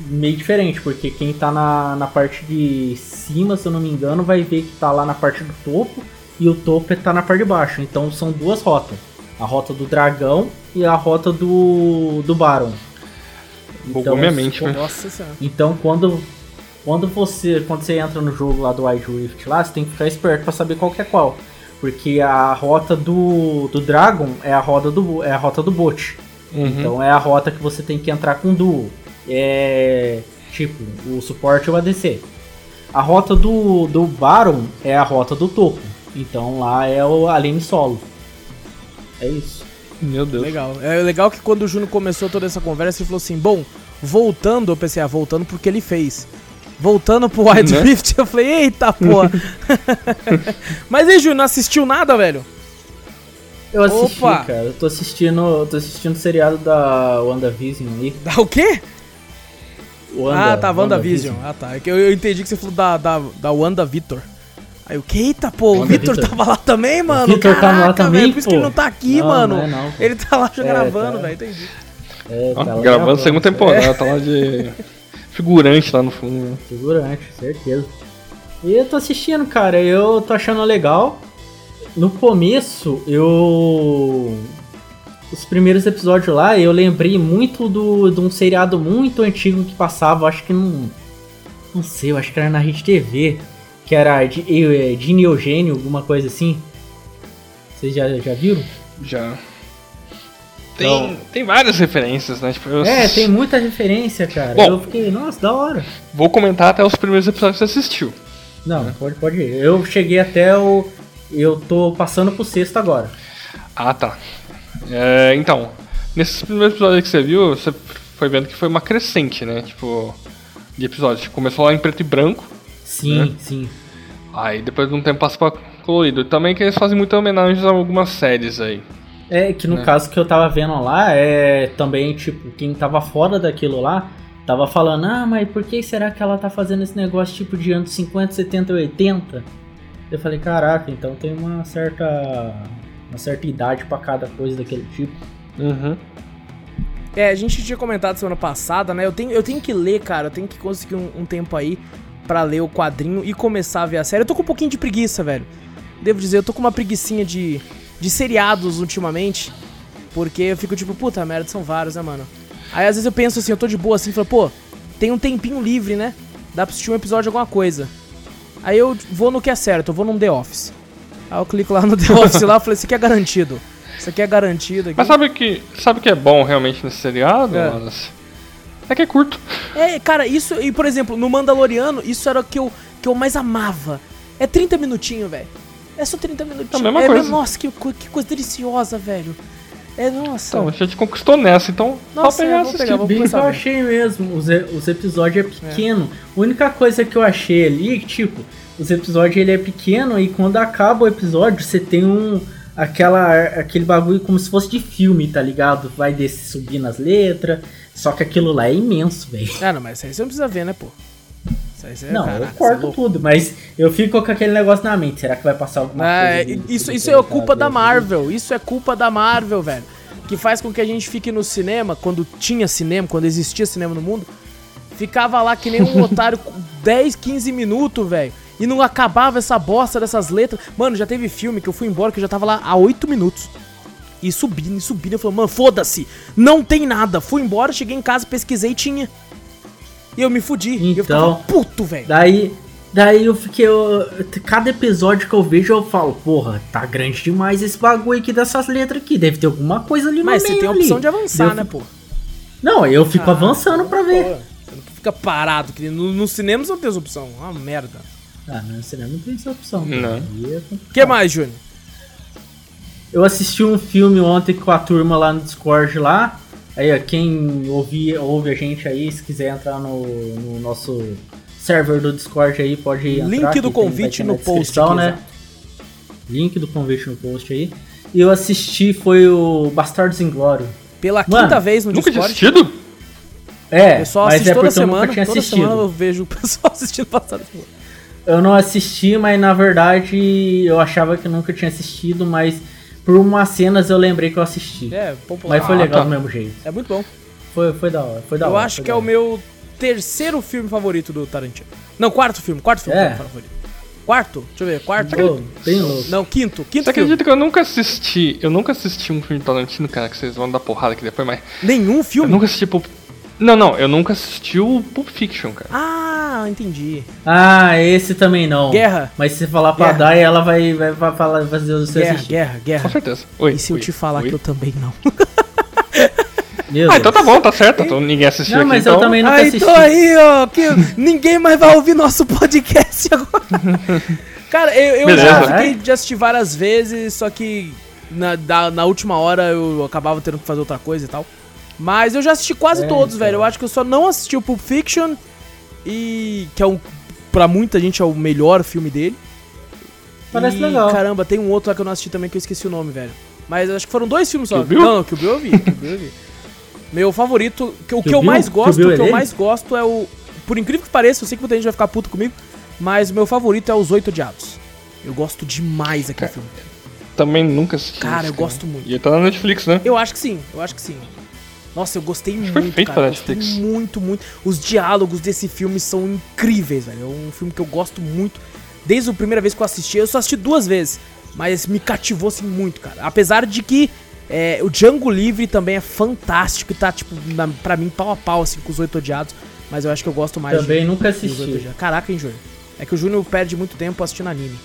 [SPEAKER 2] meio diferente, porque quem tá na, na parte de cima, se eu não me engano, vai ver que tá lá na parte do topo e o topo tá na parte de baixo. Então são duas rotas. A rota do dragão e a rota do, do Baron.
[SPEAKER 3] bugou minha mente, né?
[SPEAKER 2] Então quando, quando você quando você entra no jogo lá do Wide Rift lá, você tem que ficar esperto pra saber qual que é qual. Porque a rota do, do Dragon é a rota do, é a rota do bot.
[SPEAKER 3] Uhum.
[SPEAKER 2] Então é a rota que você tem que entrar com duo. É tipo, o suporte e o ADC. A rota do, do Baron é a rota do topo. Então lá é o, a lane solo. É isso.
[SPEAKER 3] Meu Deus.
[SPEAKER 1] Legal. É legal que quando o Júnior começou toda essa conversa, ele falou assim: bom, voltando, eu pensei, ah, voltando porque ele fez. Voltando pro Wild
[SPEAKER 3] Né?
[SPEAKER 1] Rift, eu falei, eita porra. <laughs> Mas aí, Júnior, não assistiu nada, velho?
[SPEAKER 2] Eu assisti,
[SPEAKER 1] Opa!
[SPEAKER 2] cara. Eu tô assistindo. eu tô assistindo o seriado da WandaVision aí.
[SPEAKER 1] Dá o quê?
[SPEAKER 2] Wanda,
[SPEAKER 1] ah, tá, WandaVision. Ah, tá. É eu, eu entendi que você falou da, da, da Wanda Vitor. Aí eu, que eita, pô, o
[SPEAKER 2] Wanda
[SPEAKER 1] Vitor
[SPEAKER 2] Vitor.
[SPEAKER 1] tava lá também, mano.
[SPEAKER 2] Vitor tava lá
[SPEAKER 1] Caraca,
[SPEAKER 2] também,
[SPEAKER 1] velho, Por isso que ele não tá aqui,
[SPEAKER 2] Não,
[SPEAKER 1] mano.
[SPEAKER 2] não é não,
[SPEAKER 1] ele tá lá já
[SPEAKER 2] É,
[SPEAKER 1] gravando,
[SPEAKER 2] tá.
[SPEAKER 1] velho, entendi.
[SPEAKER 2] É, tá lá
[SPEAKER 3] gravando segunda temporada, tá lá de figurante lá no fundo. né?
[SPEAKER 2] Figurante, certeza. E eu tô assistindo, cara, eu tô achando legal. No começo, eu. Os primeiros episódios lá, eu lembrei muito do, de um seriado muito antigo que passava, acho que não. Não sei, eu acho que era na Rede TV. Que era de, Dini Eugênio, alguma coisa assim. Vocês já, já viram?
[SPEAKER 3] Já. Tem, tem várias referências, né? Tipo, eu
[SPEAKER 2] É, tem muita referência, cara.
[SPEAKER 3] Bom.
[SPEAKER 2] eu fiquei, nossa, da hora.
[SPEAKER 3] Vou comentar até os primeiros episódios que você assistiu.
[SPEAKER 2] Não, pode, pode ir. Eu cheguei até o. Eu tô passando pro sexto agora.
[SPEAKER 3] Ah, tá. É, então, nesses primeiros episódios que você viu, você foi vendo que foi uma crescente, né? Tipo, de episódios. Começou lá em preto e branco,
[SPEAKER 2] Sim, sim.
[SPEAKER 3] aí depois de um tempo passa pra colorido. Também que eles fazem muita homenagem a algumas séries aí.
[SPEAKER 2] É que no
[SPEAKER 3] Né?
[SPEAKER 2] caso que eu tava vendo lá, é também, tipo, quem tava fora daquilo lá, tava falando, ah, mas por que será que ela tá fazendo esse negócio tipo de anos 50, 70, 80? Eu falei, caraca, então tem uma certa. Uma certa idade pra cada coisa daquele tipo.
[SPEAKER 3] Uhum.
[SPEAKER 1] É, a gente tinha comentado semana passada, né? Eu tenho, eu tenho que ler, cara. Eu tenho que conseguir um, um tempo aí pra ler o quadrinho e começar a ver a série. Eu tô com um pouquinho de preguiça, velho. Devo dizer, eu tô com uma preguicinha de, de seriados ultimamente. Porque eu fico tipo, puta merda, são vários, né, mano? Aí às vezes eu penso assim, eu tô de boa assim, falo, pô, tem um tempinho livre, né? Dá pra assistir um episódio de alguma coisa. Aí eu vou no que é certo, eu vou num The Office. Aí eu clico lá no <laughs> The Office lá e falei, isso aqui é garantido. Isso aqui é garantido aqui.
[SPEAKER 3] Mas sabe o que, sabe o que é bom realmente nesse seriado,
[SPEAKER 1] É.
[SPEAKER 3] Wallace? É que é curto.
[SPEAKER 1] É, cara, isso. E, por exemplo, no Mandaloriano, isso era o que eu, que eu mais amava. É 30 minutinhos, velho. É só 30 minutinhos.
[SPEAKER 3] É a mesma
[SPEAKER 1] é,
[SPEAKER 3] coisa.
[SPEAKER 1] Nossa, que, que coisa deliciosa, velho. É, nossa.
[SPEAKER 3] Então, a gente conquistou nessa, então
[SPEAKER 1] Nossa,
[SPEAKER 3] só
[SPEAKER 1] eu
[SPEAKER 3] pegar
[SPEAKER 1] vou
[SPEAKER 3] assistir.
[SPEAKER 1] pegar, vou
[SPEAKER 2] Bem que
[SPEAKER 1] começar
[SPEAKER 2] eu achei mesmo. Os, os episódios é pequeno. A única coisa que eu achei ali, tipo, os episódios ele é pequeno e quando acaba o episódio, você tem um. Aquela, aquele bagulho como se fosse de filme, tá ligado? Vai descer subir nas letras. Só que aquilo lá é imenso, velho.
[SPEAKER 1] Ah, não, mas isso aí você não precisa ver, né, pô? Isso aí você,
[SPEAKER 2] Não,
[SPEAKER 1] caraca,
[SPEAKER 2] eu
[SPEAKER 1] é
[SPEAKER 2] corto
[SPEAKER 1] louco.
[SPEAKER 2] tudo, mas eu fico com aquele negócio na mente. Será que vai passar alguma
[SPEAKER 1] Ah,
[SPEAKER 2] coisa?
[SPEAKER 1] é, isso, isso
[SPEAKER 2] Tudo
[SPEAKER 1] é culpa da? Marvel. Isso é culpa da Marvel, velho. Que faz com que a gente fique no cinema, quando tinha cinema, quando existia cinema no mundo, ficava lá que nem um <laughs> otário com 10, 15 minutos, velho. E não acabava essa bosta dessas letras. Mano, já teve filme que eu fui embora que eu já tava lá há 8 minutos. E subindo, e subindo. Eu falei, mano, foda-se. Não tem nada. Fui embora, cheguei em casa, pesquisei e tinha. E eu me fudi. E eu ficava
[SPEAKER 2] Então,
[SPEAKER 1] puto, velho.
[SPEAKER 2] Daí, daí eu fiquei. eu- cada episódio que eu vejo, eu falo, porra, tá grande demais esse bagulho aqui dessas letras aqui. Deve ter alguma coisa ali no
[SPEAKER 1] Mas
[SPEAKER 2] meio.
[SPEAKER 1] você tem a
[SPEAKER 2] ali."
[SPEAKER 1] opção de avançar,
[SPEAKER 2] Eu
[SPEAKER 1] né,
[SPEAKER 2] fico-
[SPEAKER 1] pô?
[SPEAKER 2] Não, eu fico
[SPEAKER 1] Ah,
[SPEAKER 2] avançando pra ver.
[SPEAKER 1] Você não fica parado. Que no, no cinema você não tem essa opção. Uma merda.
[SPEAKER 2] Ah, no cinema não tem essa opção.
[SPEAKER 3] Não.
[SPEAKER 2] É.
[SPEAKER 1] O que mais, Júnior?
[SPEAKER 2] Eu assisti um filme ontem com a turma lá no Discord lá. Aí, ó, quem ouvir, ouve a gente aí, se quiser entrar no, no nosso server do Discord aí, pode entrar.
[SPEAKER 1] Link do convite no post aqui,
[SPEAKER 2] né? Link do convite no post aí. E eu assisti foi o Bastardos Inglório.
[SPEAKER 1] Pela
[SPEAKER 2] Mano,
[SPEAKER 1] quinta vez no
[SPEAKER 3] Nunca tinha
[SPEAKER 1] Discord.
[SPEAKER 3] assistido?
[SPEAKER 2] É,
[SPEAKER 1] O pessoal
[SPEAKER 2] mas
[SPEAKER 1] assiste
[SPEAKER 2] é
[SPEAKER 1] toda
[SPEAKER 2] eu
[SPEAKER 1] semana.
[SPEAKER 2] nunca tinha
[SPEAKER 1] Toda
[SPEAKER 2] assistido.
[SPEAKER 1] semana eu vejo o <laughs> pessoal assistindo passado.
[SPEAKER 2] Eu não assisti, mas na verdade eu achava que nunca tinha assistido, mas por umas cenas eu lembrei que eu assisti.
[SPEAKER 1] É, popular.
[SPEAKER 2] Mas foi
[SPEAKER 3] Ah,
[SPEAKER 2] legal
[SPEAKER 3] tá.
[SPEAKER 2] do mesmo jeito.
[SPEAKER 1] É muito bom.
[SPEAKER 2] Foi, foi da hora. Foi da
[SPEAKER 1] eu
[SPEAKER 2] hora,
[SPEAKER 1] acho
[SPEAKER 2] foi
[SPEAKER 1] que é o meu terceiro filme favorito do Tarantino. Não, quarto filme. Quarto filme
[SPEAKER 2] É.
[SPEAKER 1] favorito. Quarto? Deixa eu ver. Quarto?
[SPEAKER 2] Bem louco.
[SPEAKER 1] Não, quinto. Quinto
[SPEAKER 3] Você
[SPEAKER 1] filme.
[SPEAKER 3] acredita que eu nunca assisti? Eu nunca assisti um filme de Tarantino, cara, que vocês vão dar porrada aqui depois, mas.
[SPEAKER 1] Nenhum
[SPEAKER 3] Eu
[SPEAKER 1] filme?
[SPEAKER 3] nunca assisti Pulp. Não, não, eu nunca assisti o Pulp Fiction, cara.
[SPEAKER 1] Ah, entendi.
[SPEAKER 2] Ah, esse também não.
[SPEAKER 1] Guerra.
[SPEAKER 2] Mas se você falar pra
[SPEAKER 1] Guerra.
[SPEAKER 2] Dai, ela vai, vai, vai falar, fazer você
[SPEAKER 1] Guerra,
[SPEAKER 2] assistir.
[SPEAKER 1] guerra,
[SPEAKER 3] Com
[SPEAKER 1] guerra.
[SPEAKER 3] certeza. Oi.
[SPEAKER 1] E se eu
[SPEAKER 3] oi,
[SPEAKER 1] te falar
[SPEAKER 3] oi.
[SPEAKER 1] que eu também não? <laughs>
[SPEAKER 2] Meu
[SPEAKER 3] Ah, então tá bom, tá certo. Então ninguém assistiu
[SPEAKER 2] Não,
[SPEAKER 3] aqui,
[SPEAKER 2] mas
[SPEAKER 3] então...
[SPEAKER 2] eu também nunca
[SPEAKER 1] Ah,
[SPEAKER 2] assisti.
[SPEAKER 1] então aí, ó, que ninguém mais vai ouvir nosso podcast <laughs> agora. Cara, eu, eu já fiquei de assistir várias vezes, só que na, da- na última hora eu acabava tendo que fazer outra coisa e tal. Mas eu já assisti quase
[SPEAKER 2] É,
[SPEAKER 1] todos,
[SPEAKER 2] então.
[SPEAKER 1] velho. Eu acho que eu só não assisti o Pulp Fiction e que é um pra muita gente é o melhor filme dele.
[SPEAKER 2] Parece
[SPEAKER 1] E,
[SPEAKER 2] legal.
[SPEAKER 1] Caramba, tem um outro lá que eu não assisti também que eu esqueci o nome, velho. Mas acho que foram dois filmes só.
[SPEAKER 3] Kill Bill?
[SPEAKER 1] Não, não, que o Bill eu vi, Kill Bill eu vi. Meu favorito, que, o que
[SPEAKER 2] Kill
[SPEAKER 1] eu
[SPEAKER 2] Bill?
[SPEAKER 1] mais gosto, o
[SPEAKER 2] é
[SPEAKER 1] que eu
[SPEAKER 2] dele?
[SPEAKER 1] mais gosto é o. Por incrível que pareça, eu sei que muita gente vai ficar puto comigo, mas o meu favorito é Os Oito Odiados. Eu gosto demais daquele
[SPEAKER 3] Cara,
[SPEAKER 1] filme.
[SPEAKER 3] Também nunca assisti.
[SPEAKER 1] Cara,
[SPEAKER 3] isso,
[SPEAKER 1] eu gosto muito.
[SPEAKER 3] E ele tá na Netflix, né?
[SPEAKER 1] Eu acho que sim, eu acho que sim. Nossa, eu gostei
[SPEAKER 3] foi
[SPEAKER 1] muito,
[SPEAKER 3] feito
[SPEAKER 1] cara.
[SPEAKER 3] pra
[SPEAKER 1] Gostei
[SPEAKER 3] Netflix.
[SPEAKER 1] muito, muito. Os diálogos desse filme são incríveis, velho. É um filme que eu gosto muito. Desde a primeira vez que eu assisti, eu só assisti duas vezes, mas me cativou assim muito, cara. Apesar de que é, o Django Livre também é fantástico e tá, tipo, na, pra mim, pau a pau, assim, com os Oito Odiados. Mas eu acho que eu gosto mais
[SPEAKER 2] Também nunca
[SPEAKER 1] dos Oito
[SPEAKER 2] assisti.
[SPEAKER 1] Caraca, hein, Júnior? É que o Júnior perde muito tempo assistindo anime.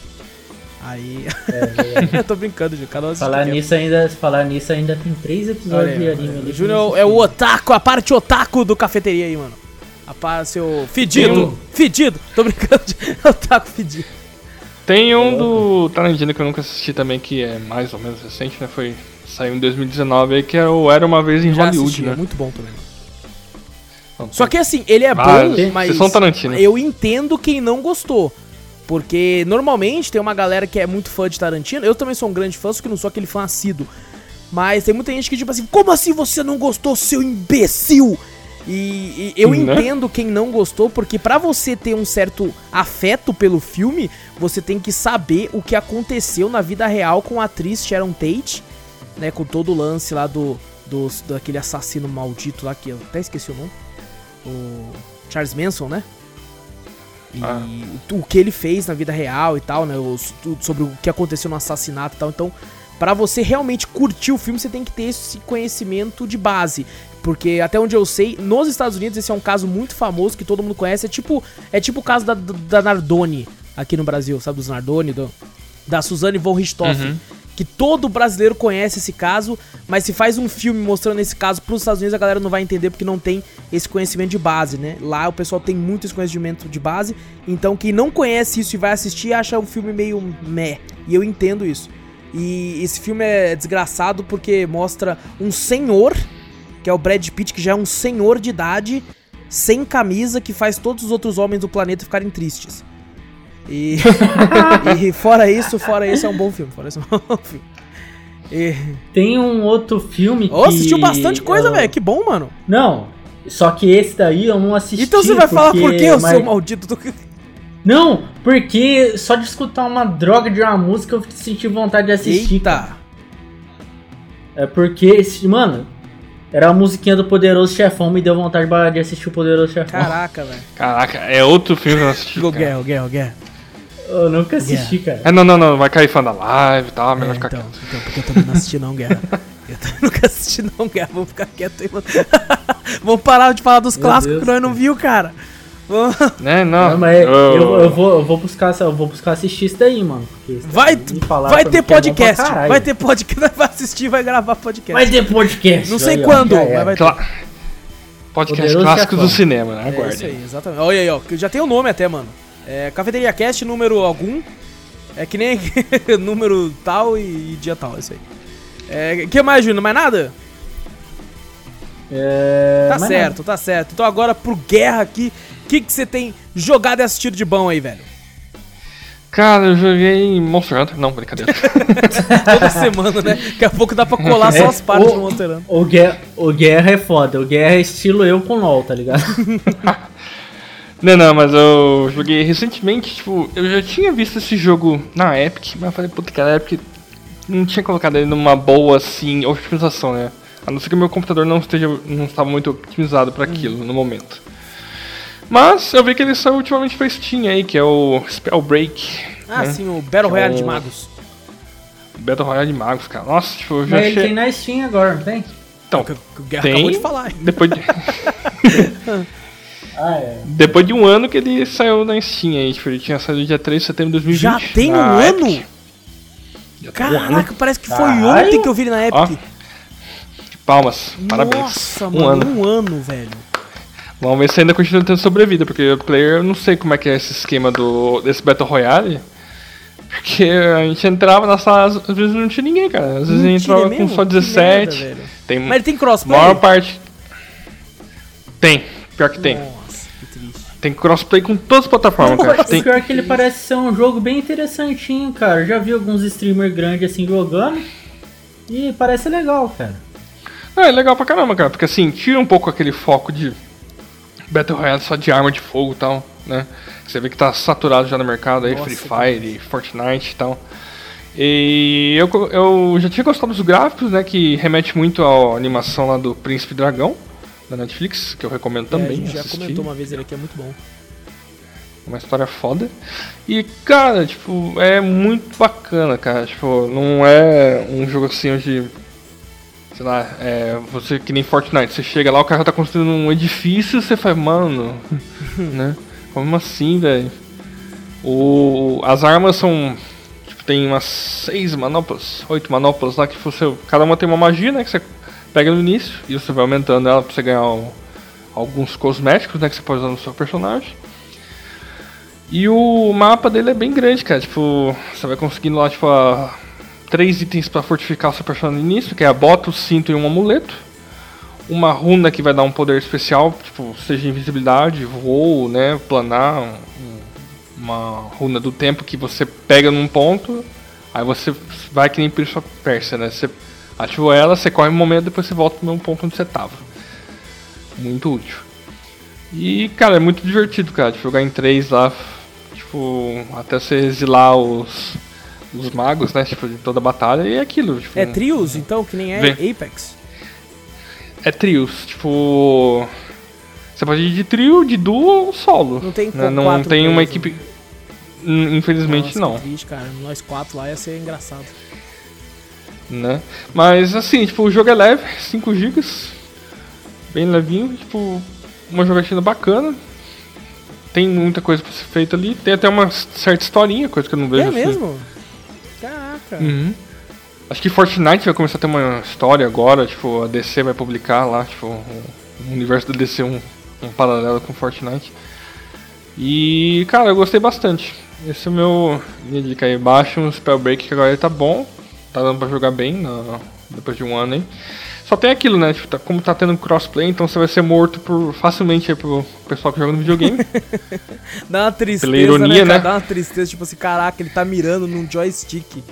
[SPEAKER 1] Aí. <laughs> eu tô brincando. Cada um
[SPEAKER 2] É, Falar
[SPEAKER 1] tempo.
[SPEAKER 2] nisso ainda, falar nisso ainda tem três episódios
[SPEAKER 1] Olha
[SPEAKER 2] de anime ali.
[SPEAKER 1] Júnior é o otaku, a parte otaku do cafeteria aí, mano. A parte seu fedido.
[SPEAKER 3] Um-
[SPEAKER 1] Fedido. Tô brincando. de- <laughs> otaku fedido.
[SPEAKER 3] Tem um do Tarantino que eu nunca assisti também, que é mais ou menos recente, né? Foi. Saiu em 2019 aí, que é o Era Uma Vez em
[SPEAKER 1] Já
[SPEAKER 3] Hollywood,
[SPEAKER 1] assisti, é
[SPEAKER 3] né?
[SPEAKER 1] muito bom também.
[SPEAKER 3] Não,
[SPEAKER 1] Só que assim, ele é
[SPEAKER 3] Ah,
[SPEAKER 1] bom, mas
[SPEAKER 3] vocês são Tarantino.
[SPEAKER 1] eu entendo quem não gostou. Porque normalmente tem uma galera que é muito fã de Tarantino. Eu também sou um grande fã, só que não sou aquele fã assíduo. Mas tem muita gente que tipo assim, como assim você não gostou, seu imbecil? E, e eu
[SPEAKER 3] Né?
[SPEAKER 1] entendo quem não gostou, porque pra você ter um certo afeto pelo filme, você tem que saber o que aconteceu na vida real com a atriz Sharon Tate, né? Com todo o lance lá do, do daquele assassino maldito lá, que eu até esqueci o nome. O Charles Manson, né? E
[SPEAKER 3] Ah.
[SPEAKER 1] o, que ele fez na vida real e tal, né? os- sobre o que aconteceu no assassinato e tal. Então, pra você realmente curtir o filme, você tem que ter esse conhecimento de base. Porque até onde eu sei, nos Estados Unidos esse é um caso muito famoso que todo mundo conhece. É tipo, é tipo o caso da, da Nardoni aqui no Brasil, sabe? Dos Nardoni, do, da Suzanne von Richthofen.
[SPEAKER 3] Uhum.
[SPEAKER 1] Que todo brasileiro conhece esse caso, mas se faz um filme mostrando esse caso pros Estados Unidos, a galera não vai entender porque não tem esse conhecimento de base, né? Lá o pessoal tem muito esse conhecimento de base, então quem não conhece isso e vai assistir acha um filme meio meh, e eu entendo isso. E esse filme é desgraçado porque mostra um senhor, que é o Brad Pitt, que já é um senhor de idade, sem camisa, que faz todos os outros homens do planeta ficarem tristes. E, <laughs> <laughs> e fora isso, fora isso é um bom filme. Fora isso é um bom <laughs> filme. E...
[SPEAKER 2] Tem um outro filme
[SPEAKER 1] Ô,
[SPEAKER 2] que...
[SPEAKER 1] assistiu bastante coisa,
[SPEAKER 2] eu-
[SPEAKER 1] velho. Que bom, mano.
[SPEAKER 2] Não, só que esse daí eu não assisti.
[SPEAKER 1] Então você vai falar por
[SPEAKER 2] porque-
[SPEAKER 1] quê, o
[SPEAKER 2] mas-
[SPEAKER 1] seu maldito do...
[SPEAKER 2] Não, porque só de escutar uma droga de uma música eu senti vontade de assistir. cara.
[SPEAKER 1] Eita.
[SPEAKER 2] É porque, esse- mano, era a musiquinha do Poderoso Chefão, me deu vontade de assistir o Poderoso Chefão.
[SPEAKER 1] Caraca, velho.
[SPEAKER 3] Caraca, é outro filme que eu assisti. Cara.
[SPEAKER 1] Guerra, Guerra, Guerra.
[SPEAKER 2] Eu nunca assisti, cara.
[SPEAKER 3] É, não, não, não, vai cair fã da live e tal,
[SPEAKER 1] É,
[SPEAKER 3] melhor ficar
[SPEAKER 1] então,
[SPEAKER 3] quieto.
[SPEAKER 1] então, porque eu também não assisti não, Guerra. <laughs> Eu também nunca assisti não, Guerra. Vamos ficar quieto aí, mano. <laughs> Vamos parar de falar dos
[SPEAKER 2] Meu
[SPEAKER 1] clássicos
[SPEAKER 2] Deus,
[SPEAKER 1] que nós não viu, cara.
[SPEAKER 3] Né, não.
[SPEAKER 2] Não, mas
[SPEAKER 3] eu-
[SPEAKER 2] eu, eu vou, eu vou buscar, eu vou buscar assistir isso daí, mano. isso
[SPEAKER 1] Vai,
[SPEAKER 2] falaram
[SPEAKER 1] vai ter
[SPEAKER 2] é
[SPEAKER 1] podcast.
[SPEAKER 2] caralho.
[SPEAKER 1] Vai ter podcast. <laughs> Vai assistir, vai gravar podcast.
[SPEAKER 2] Vai ter podcast.
[SPEAKER 1] Não sei
[SPEAKER 2] aí,
[SPEAKER 1] quando, mas vai ter.
[SPEAKER 3] Podcast
[SPEAKER 2] Poderoso
[SPEAKER 3] clássico do cinema, né?
[SPEAKER 1] É isso
[SPEAKER 3] Aguardem.
[SPEAKER 1] aí, exatamente. Olha aí, ó. Já tem o nome até, mano. É Cafeteria Cast número algum. É que nem <laughs> número tal e, e dia tal, é isso aí. É, que mais, Júnior? Mais nada?
[SPEAKER 2] É,
[SPEAKER 1] Tá certo, tá certo. Então agora pro Guerra aqui, o que que você tem jogado e assistido de bom aí, velho?
[SPEAKER 3] Cara, eu joguei Monster Hunter. Não, brincadeira. <laughs>
[SPEAKER 1] Toda semana, né? Daqui a pouco dá pra colar só
[SPEAKER 2] É,
[SPEAKER 1] as partes
[SPEAKER 2] o-
[SPEAKER 1] do Monster Hunter.
[SPEAKER 2] O Guerra, o Guerra é foda. O Guerra é estilo eu com LOL, tá ligado? <laughs>
[SPEAKER 3] não, não, mas eu joguei recentemente, tipo, eu já tinha visto esse jogo na Epic, mas eu falei, puta, cara, a Epic não tinha colocado ele numa boa, assim, otimização, né? A não ser que o meu computador não esteja, não estava muito otimizado para aquilo no momento. Mas eu vi que ele saiu ultimamente pra Steam aí, que é o Spellbreak.
[SPEAKER 1] Ah,
[SPEAKER 3] né?
[SPEAKER 1] sim, o Battle Royale de
[SPEAKER 3] Então-
[SPEAKER 1] Magos.
[SPEAKER 3] Battle Royale de Magos, cara. Nossa, tipo, eu já
[SPEAKER 2] Mas ele
[SPEAKER 3] achei...
[SPEAKER 2] tem na Steam agora, não tem?
[SPEAKER 3] Então,
[SPEAKER 1] Que que o Guerra
[SPEAKER 3] tem...
[SPEAKER 1] acabou de falar.
[SPEAKER 3] Depois de... <laughs> <laughs>
[SPEAKER 2] Ah, é.
[SPEAKER 3] Depois de um ano que ele saiu na Steam aí, tipo, ele tinha saído dia 3 de setembro de 2020.
[SPEAKER 1] Já tem um
[SPEAKER 3] na
[SPEAKER 1] ano?
[SPEAKER 3] Epic. Já tem um ano.
[SPEAKER 1] Caraca, parece que foi
[SPEAKER 2] Caralho.
[SPEAKER 1] ontem que eu vi ele na
[SPEAKER 3] Ó,
[SPEAKER 1] Epic.
[SPEAKER 3] Palmas, parabéns.
[SPEAKER 1] Nossa,
[SPEAKER 3] um
[SPEAKER 1] mano,
[SPEAKER 3] ano.
[SPEAKER 1] um ano, velho.
[SPEAKER 3] Vamos ver se ainda continua tendo sobrevida, porque o player, eu não sei como é que é esse esquema do, desse Battle Royale. Porque a gente entrava na sala, às vezes não tinha ninguém, cara. Às vezes a gente
[SPEAKER 1] é
[SPEAKER 3] entrava
[SPEAKER 1] mesmo?
[SPEAKER 3] com só
[SPEAKER 1] Que
[SPEAKER 3] 17.
[SPEAKER 1] merda,
[SPEAKER 3] tem
[SPEAKER 1] Mas ele tem crossplay?
[SPEAKER 3] maior parte. Tem, pior que tem.
[SPEAKER 1] Nossa.
[SPEAKER 3] Tem crossplay com todas as plataformas, cara.
[SPEAKER 2] Nossa,
[SPEAKER 3] Tem,
[SPEAKER 2] pior que ele parece ser um jogo bem interessantinho, cara. Já vi alguns streamers grandes assim jogando. E parece legal, cara.
[SPEAKER 3] Ah, é legal pra caramba, cara, porque assim, tira um pouco aquele foco de Battle Royale só de arma de fogo e tal, né? Você vê que tá saturado já no mercado aí,
[SPEAKER 1] Nossa,
[SPEAKER 3] Free Fire, Fortnite e tal. E eu, eu já tinha gostado dos gráficos, né? Que remete muito à animação lá do Príncipe Dragão, da Netflix, que eu recomendo
[SPEAKER 1] É,
[SPEAKER 3] também.
[SPEAKER 1] a gente já
[SPEAKER 3] assistir.
[SPEAKER 1] comentou uma vez ele aqui, é muito bom.
[SPEAKER 3] Uma história foda. E, cara, tipo, é muito bacana, cara. Tipo, não é um jogo assim onde. Sei lá, é, você que nem Fortnite, você chega lá, o cara tá construindo um edifício você faz, mano, <laughs> né? Como assim, velho? O, as armas são. Tipo, tem umas seis manoplas, oito manoplas lá que você. Cada uma tem uma magia, né? Que você pega no início e você vai aumentando ela pra você ganhar o- alguns cosméticos, né? Que você pode usar no seu personagem. E o mapa dele é bem grande, cara. Tipo, você vai conseguindo lá, tipo, a- três itens pra fortificar o seu personagem no início, que é a bota, o cinto e um amuleto. Uma runa que vai dar um poder especial, tipo, seja invisibilidade, voo, né, planar, um- uma runa do tempo que você pega num ponto, aí você vai que nem Prince of Persia, né? Você ativou ela, você corre um momento, depois você volta no mesmo ponto onde você tava. Muito útil. E, cara, é muito divertido, cara, de jogar em três lá, tipo, até você exilar os, os magos, né, tipo, de toda a batalha, e é aquilo, tipo...
[SPEAKER 1] É trios, então, que nem é
[SPEAKER 3] Vem.
[SPEAKER 1] Apex?
[SPEAKER 3] É trios, tipo... Você pode ir de trio, de duo ou solo.
[SPEAKER 1] Não tem
[SPEAKER 3] né? Não
[SPEAKER 1] quatro
[SPEAKER 3] tem uma
[SPEAKER 1] players,
[SPEAKER 3] equipe... Infelizmente
[SPEAKER 1] Nossa,
[SPEAKER 3] não,
[SPEAKER 1] triste, cara. Nós quatro lá ia ser engraçado.
[SPEAKER 3] Né? Mas assim, tipo, o jogo é leve, 5 GB, bem levinho, tipo, uma jogatina bacana. Tem muita coisa pra ser feita ali, tem até uma certa historinha, coisa que eu não vejo
[SPEAKER 1] É
[SPEAKER 3] assim.
[SPEAKER 1] mesmo? Caraca.
[SPEAKER 3] Uhum. Acho que Fortnite vai começar a ter uma história agora, tipo, a DC vai publicar lá, tipo, o universo da DC um, um paralelo com Fortnite. E, cara, eu gostei bastante. Esse é o meu minha dica aí. Baixa um Spellbreak que agora ele tá bom, tá dando pra jogar bem na, depois de um ano aí. Só tem aquilo, né? Tipo, tá, como tá tendo crossplay, então você vai ser morto por, facilmente aí pro pessoal que joga no videogame. <laughs>
[SPEAKER 1] Dá uma tristeza,
[SPEAKER 3] Pela ironia,
[SPEAKER 1] né,
[SPEAKER 3] né?
[SPEAKER 1] Dá uma tristeza, tipo assim, caraca, ele tá mirando num joystick.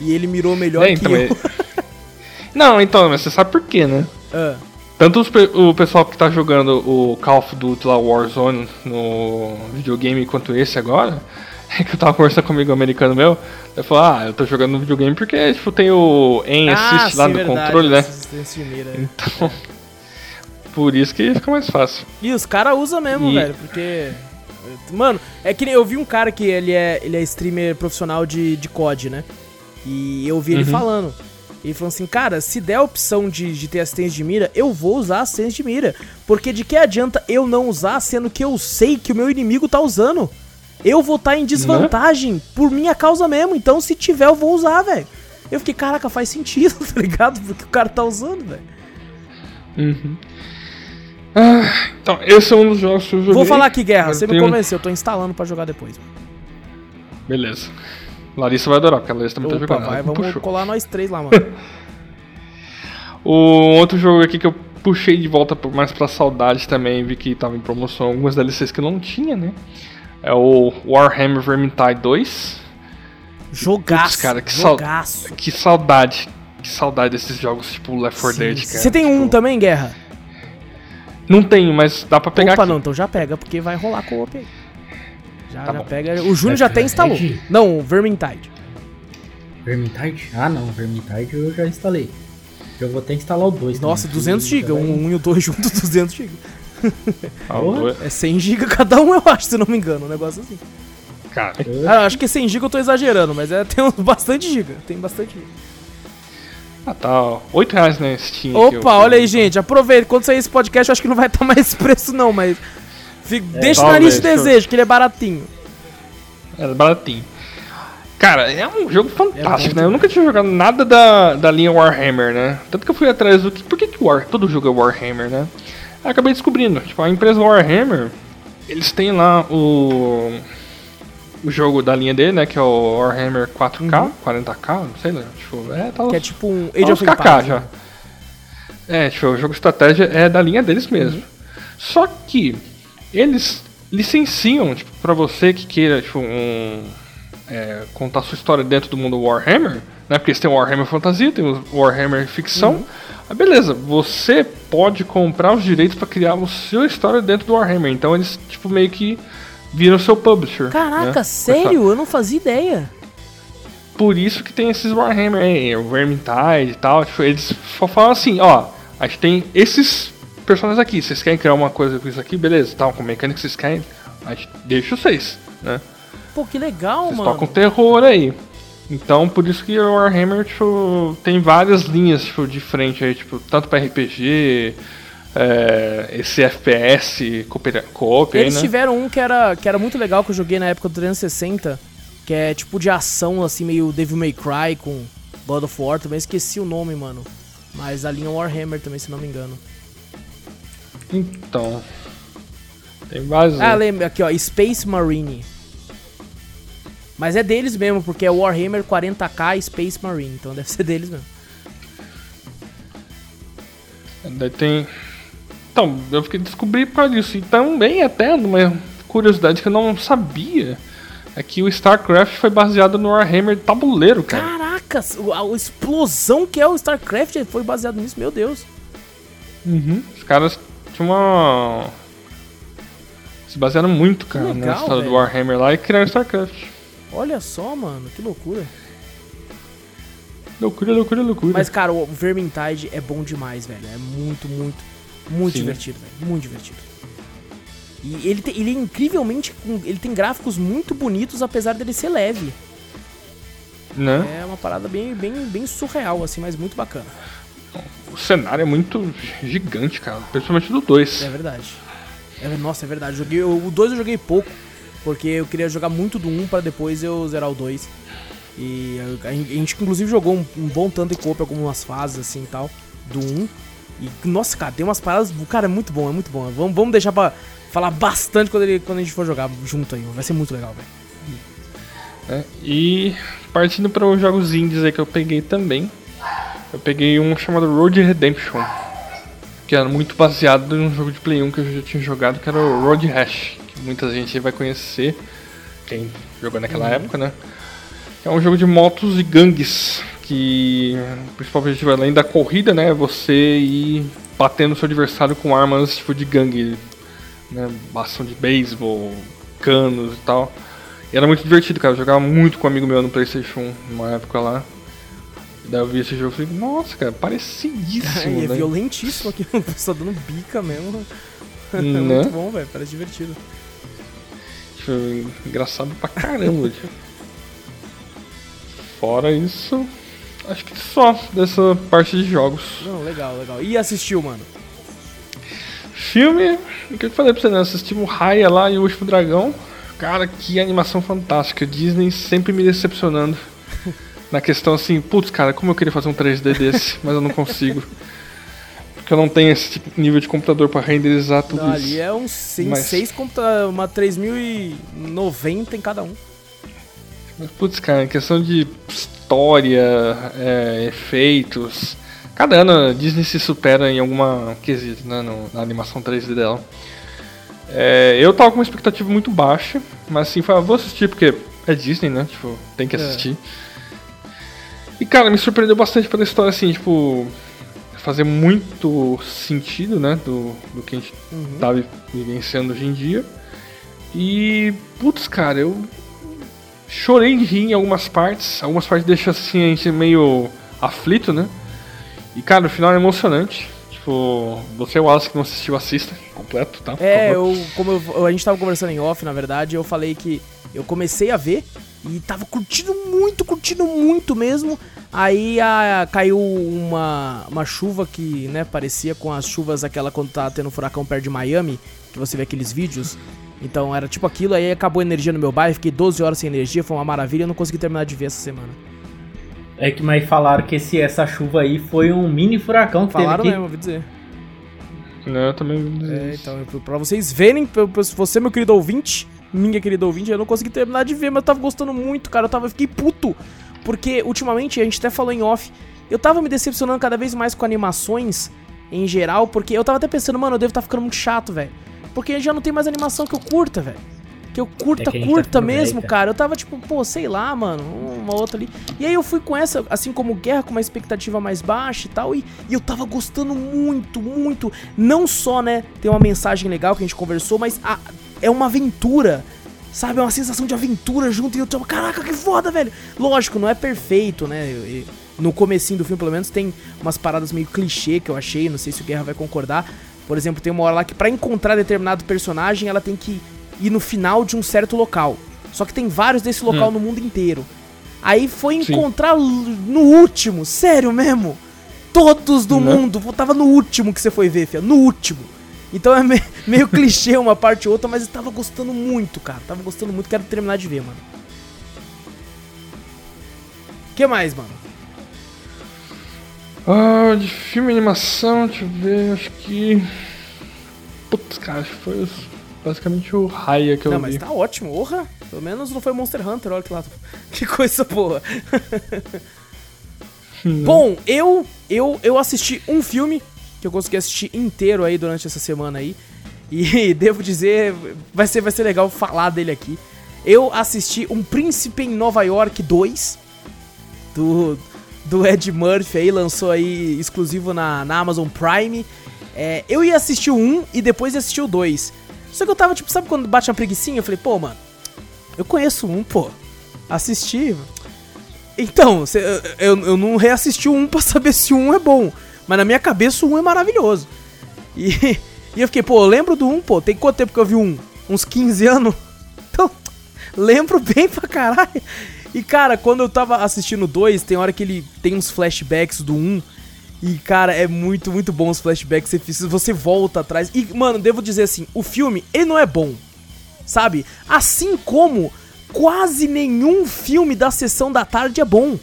[SPEAKER 1] E ele mirou melhor
[SPEAKER 3] É,
[SPEAKER 1] que
[SPEAKER 3] então,
[SPEAKER 1] eu.
[SPEAKER 3] é- <laughs> Não, então, mas você sabe por quê, né?
[SPEAKER 1] Ah,
[SPEAKER 3] Tanto os o pessoal que tá jogando o Call of Duty lá, Warzone, no videogame, quanto esse agora, é <laughs> que eu tava conversando com um americano meu, ele falou, ah, eu tô jogando no videogame porque, tipo, tem o aim assist lá
[SPEAKER 1] sim,
[SPEAKER 3] do
[SPEAKER 1] verdade,
[SPEAKER 3] controle, né?
[SPEAKER 1] de mira, é.
[SPEAKER 3] Então, <laughs> por isso que fica mais fácil.
[SPEAKER 1] E os caras usam mesmo,
[SPEAKER 3] E-
[SPEAKER 1] velho, porque. Mano, é que eu vi um cara que ele é, ele é streamer profissional de, de COD, né? E eu vi ele
[SPEAKER 3] Uhum.
[SPEAKER 1] falando. Ele falou assim, cara, se der a opção de, de ter assistência de mira, eu vou usar assistência de mira. Porque de que adianta eu não usar, sendo que eu sei que o meu inimigo tá usando? Eu vou estar em desvantagem por minha causa mesmo. Então, se tiver, eu vou usar, velho. Eu fiquei, caraca, faz sentido, <laughs> tá ligado? Porque o cara tá usando, velho.
[SPEAKER 3] Uhum. Ah, então, esse é um dos jogos que eu joguei.
[SPEAKER 1] Vou falar aqui, Guerra, você me
[SPEAKER 3] tem um-
[SPEAKER 1] convenceu, eu tô instalando pra jogar depois.
[SPEAKER 3] Beleza. Larissa vai adorar, porque a Larissa também tá
[SPEAKER 1] Opa,
[SPEAKER 3] jogando.
[SPEAKER 1] vai,
[SPEAKER 3] me
[SPEAKER 1] vamos
[SPEAKER 3] puxou.
[SPEAKER 1] colar nós três lá, <laughs> mano.
[SPEAKER 3] O outro jogo aqui que eu puxei de volta mais pra saudade também, vi que tava em promoção algumas DLCs que eu não tinha, né? É o Warhammer Vermintide 2.
[SPEAKER 1] Jogaço,
[SPEAKER 3] Putz, cara, que sal-
[SPEAKER 1] jogaço.
[SPEAKER 3] Que saudade. Que saudade desses jogos tipo Left 4
[SPEAKER 1] Sim.
[SPEAKER 3] Dead, cara.
[SPEAKER 1] Você tem um
[SPEAKER 3] Tipo,
[SPEAKER 1] também, Guerra?
[SPEAKER 3] Não tenho, mas dá pra pegar
[SPEAKER 1] Opa,
[SPEAKER 3] aqui.
[SPEAKER 1] não, então já pega, porque vai rolar com o op aí. Já,
[SPEAKER 3] Tá
[SPEAKER 1] já pega. O Júnior já até instalou. Não, o Vermintide.
[SPEAKER 2] Vermintide? Ah não, Vermintide eu já instalei. Eu vou até instalar o 2
[SPEAKER 1] Nossa, 200 GB. Um, um e o dois <laughs> juntos, 200 GB. <laughs>
[SPEAKER 3] Ah,
[SPEAKER 2] Porra.
[SPEAKER 1] É 100 GB cada um, eu acho, se não me engano. Um negócio assim.
[SPEAKER 3] Cara,
[SPEAKER 1] Ah, eu acho que 100 GB eu tô exagerando, mas é, <laughs> tem bastante GB. Tem bastante GB.
[SPEAKER 3] ah, tá, ó, 8 reais na Steam.
[SPEAKER 1] Opa,
[SPEAKER 3] eu-
[SPEAKER 1] olha aí, gente. Aproveita. Quando sair esse podcast, eu acho que não vai estar <laughs> mais esse preço, não, mas. Fica- deixa na lista de
[SPEAKER 3] deixa eu-
[SPEAKER 1] desejo, que ele é baratinho.
[SPEAKER 3] É baratinho. Cara, é um jogo fantástico,
[SPEAKER 1] bom
[SPEAKER 3] né? Eu nunca tinha jogado nada da, da linha Warhammer, né? Tanto que eu fui atrás do que. Por que, que War, todo jogo é Warhammer, né? Aí acabei descobrindo. Tipo, a empresa Warhammer, eles têm lá o. O jogo da linha dele, né? Que é o Warhammer 4K, 40K, não sei lá. Tipo, é, tá
[SPEAKER 1] Que é
[SPEAKER 3] os-
[SPEAKER 1] tipo um
[SPEAKER 3] tá
[SPEAKER 1] Age
[SPEAKER 3] uns
[SPEAKER 1] of Empires.
[SPEAKER 3] já.
[SPEAKER 1] né?
[SPEAKER 3] É, tipo, o jogo de estratégia é da linha deles mesmo. Só que eles licenciam, tipo, pra você que queira, tipo, um, é, contar sua história dentro do mundo Warhammer, né? Porque têm o Warhammer Fantasia, tem Warhammer Ficção. Ah, beleza, você pode comprar os direitos pra criar a sua história dentro do Warhammer. Então eles, tipo, meio que viram seu publisher.
[SPEAKER 1] Caraca,
[SPEAKER 3] né?
[SPEAKER 1] sério? Eu não fazia ideia.
[SPEAKER 3] Por isso que tem esses Warhammer aí, o Vermintide e tal. Tipo, eles só falam assim, ó, a gente tem esses personagens aqui. Vocês querem criar uma coisa com isso aqui? Beleza, tal, com mecânica que vocês querem, a gente deixa vocês, né?
[SPEAKER 1] Pô, que legal,
[SPEAKER 3] Vocês
[SPEAKER 1] mano.
[SPEAKER 3] tocam terror aí. Então, por isso que o Warhammer, tipo, tem várias linhas, tipo, de frente aí, tipo, tanto pra RPG, é, esse FPS, co-op
[SPEAKER 1] Eles
[SPEAKER 3] né?
[SPEAKER 1] tiveram um que era, que era muito legal que eu joguei na época do 360, que é tipo de ação, assim, meio Devil May Cry com God of War, também esqueci o nome, mano. Mas a linha Warhammer também, se não me engano.
[SPEAKER 3] Então, tem vários
[SPEAKER 1] Ah, lembra, aqui ó, Space Marine. Mas é deles mesmo, porque é Warhammer 40k Space Marine, então deve ser deles mesmo.
[SPEAKER 3] Daí tem. Então, eu fiquei descobri por causa disso. E também até uma curiosidade que eu não sabia é que o StarCraft foi baseado no Warhammer tabuleiro, cara.
[SPEAKER 1] Caracas, a, explosão que é o StarCraft foi baseado nisso, meu Deus.
[SPEAKER 3] Uhum. Os caras tinham uma. Se basearam muito, cara, na
[SPEAKER 1] legal,
[SPEAKER 3] história
[SPEAKER 1] velho.
[SPEAKER 3] do Warhammer lá e criaram StarCraft.
[SPEAKER 1] Olha só, mano, que loucura.
[SPEAKER 3] Loucura, loucura, loucura.
[SPEAKER 1] Mas, cara, o Vermintide é bom demais, velho. É muito, muito, muito
[SPEAKER 3] Sim.
[SPEAKER 1] divertido, velho. Muito divertido. E ele, tem- ele é incrivelmente. Ele tem gráficos muito bonitos, apesar dele ser leve.
[SPEAKER 3] Né?
[SPEAKER 1] É uma parada bem, bem, bem surreal, assim, mas muito bacana.
[SPEAKER 3] O cenário é muito gigante, cara. Principalmente do 2.
[SPEAKER 1] É verdade. É, nossa, é verdade. Joguei, o 2 eu joguei pouco, porque eu queria jogar muito do 1 um pra depois eu zerar o 2. E a, gente inclusive jogou um, um bom tanto de copa algumas fases assim e tal, do 1. E, nossa, cara, tem umas paradas. Cara, é muito bom, é muito bom. Vamos, vamos deixar pra falar bastante quando, ele, quando a gente for jogar junto aí. Vai ser muito legal, velho.
[SPEAKER 3] É, e partindo para os jogos indies aí que eu peguei também. Eu peguei um chamado Road Redemption. Que era muito baseado em um jogo de Play 1 que eu já tinha jogado, que era o Road Rash. Muita gente vai conhecer. Quem jogou naquela uhum. época, né? É um jogo de motos e gangues que o principal objetivo além da corrida, né, é você ir batendo seu adversário com armas tipo de gangue, né, bastão de beisebol, canos e tal. E era muito divertido, cara. Eu jogava muito com um amigo meu no PlayStation 1, numa época lá. Daí eu vi esse jogo e falei, nossa, cara, parecidíssimo. <laughs>
[SPEAKER 1] É, é violentíssimo aqui, <laughs> pessoal dando bica mesmo. <laughs> É né? muito bom, velho, parece divertido.
[SPEAKER 3] Engraçado pra caramba. Fora isso, acho que só dessa parte de jogos.
[SPEAKER 1] Não, legal, legal. E assistiu, mano?
[SPEAKER 3] Filme, o que eu falei pra você, né? Assistimos Raya lá e o Último Dragão. Cara, que animação fantástica. Disney sempre me decepcionando. <laughs> Na questão assim, putz, cara, como eu queria fazer um 3D desse, mas eu não consigo. Porque eu não tenho esse tipo, nível de computador para renderizar tudo não,
[SPEAKER 1] isso. Ali é um 6, mas... 6 uma 3090 em cada um.
[SPEAKER 3] Mas, putz, cara, em questão de história, é, efeitos. Cada ano a Disney se supera em alguma quesito, né, no, na animação 3D dela. É, eu tava com uma expectativa muito baixa, mas assim, falei, ah, vou assistir porque é Disney, né? Tipo, tem que é. assistir. É. E cara, me surpreendeu bastante pela história, assim, tipo, fazer muito sentido, né? Do, do que a gente uhum. tá vivenciando hoje em dia. E, putz, cara, eu Chorei de rir em algumas partes. Algumas partes deixam assim, a gente meio aflito, né? E cara, o final é emocionante. Tipo, você, o Wallace, que não assistiu, assista completo, tá?
[SPEAKER 1] É, eu, como eu, a gente tava conversando em off, na verdade, eu falei que eu comecei a ver e tava curtindo muito, curtindo muito mesmo. Aí a, caiu uma, uma chuva que, né, parecia com as chuvas aquela quando tá tendo furacão perto de Miami, que você vê aqueles vídeos. Então era tipo aquilo, aí acabou a energia no meu bairro, fiquei 12 horas sem energia, foi uma maravilha, eu não consegui terminar de ver essa semana.
[SPEAKER 2] É que mas falaram que esse, essa chuva aí foi um mini furacão que
[SPEAKER 1] falaram
[SPEAKER 2] teve
[SPEAKER 1] mesmo, ouvi dizer.
[SPEAKER 3] Não, eu também ouvi
[SPEAKER 1] dizer. É, então, pra vocês verem, pra você, meu querido ouvinte, minha querida ouvinte, eu não consegui terminar de ver, mas eu tava gostando muito, cara. Eu tava, eu fiquei puto. Porque ultimamente, a gente até falou em off, eu tava me decepcionando cada vez mais com animações em geral, porque eu tava até pensando, mano, eu devo estar tá ficando muito chato, velho. Porque já não tem mais animação que eu curta, velho. Que eu curta, é que tá curta tá mesmo, cara. Eu tava tipo, pô, sei lá, mano, uma outra ali. E aí eu fui com essa, assim como Guerra, com uma expectativa mais baixa e tal. E, e eu tava gostando muito, muito. Não só, né, tem uma mensagem legal que a gente conversou, mas a, é uma aventura. Sabe, é uma sensação de aventura junto e eu tava, caraca, que foda, velho. Lógico, não é perfeito, né? No comecinho do filme, pelo menos, tem umas paradas meio clichê que eu achei, não sei se o Guerra vai concordar, por exemplo, tem uma hora lá que para encontrar determinado personagem, ela tem que ir no final de um certo local. Só que tem vários desse local hum. no mundo inteiro. Aí foi encontrar Sim. no último, sério mesmo. Todos do Não. mundo, tava no último que você foi ver, fia, no último. Então é meio, <laughs> meio clichê uma parte ou outra, mas eu tava gostando muito, cara. Tava gostando muito, quero terminar de ver, mano. Que mais, mano?
[SPEAKER 3] Ah, de filme e animação, deixa eu ver, acho que. Putz, cara, acho que foi basicamente o Raya que eu
[SPEAKER 1] não,
[SPEAKER 3] vi.
[SPEAKER 1] Não, mas tá ótimo, orra. Pelo menos não foi Monster Hunter, olha que lá. <laughs> Que coisa boa. <laughs> Bom, eu, eu, eu assisti um filme que eu consegui assistir inteiro aí durante essa semana aí. E <laughs> devo dizer, vai ser, vai ser legal falar dele aqui. Eu assisti Um Príncipe em Nova York 2, do, do Ed Murphy aí, lançou aí exclusivo na, na Amazon Prime. É, eu ia assistir o 1 e depois ia assistir o 2. Só que eu tava, tipo, sabe quando bate uma preguiçinha? Eu falei, pô, mano, eu conheço um, pô. Assisti. Então, eu, eu não reassisti o 1 pra saber se o 1 é bom. Mas na minha cabeça o 1 é maravilhoso. E, <laughs> e eu fiquei, pô, eu lembro do 1, pô. Tem quanto tempo que eu vi um? Uns 15 anos? <laughs> Então, lembro bem pra caralho. E, cara, quando eu tava assistindo o 2, tem hora que ele tem uns flashbacks do 1. Um, e, cara, é muito, muito bom os flashbacks. Você, você volta atrás. E, mano, devo dizer assim, o filme, ele não é bom. Sabe? Assim como quase nenhum filme da sessão da tarde é bom.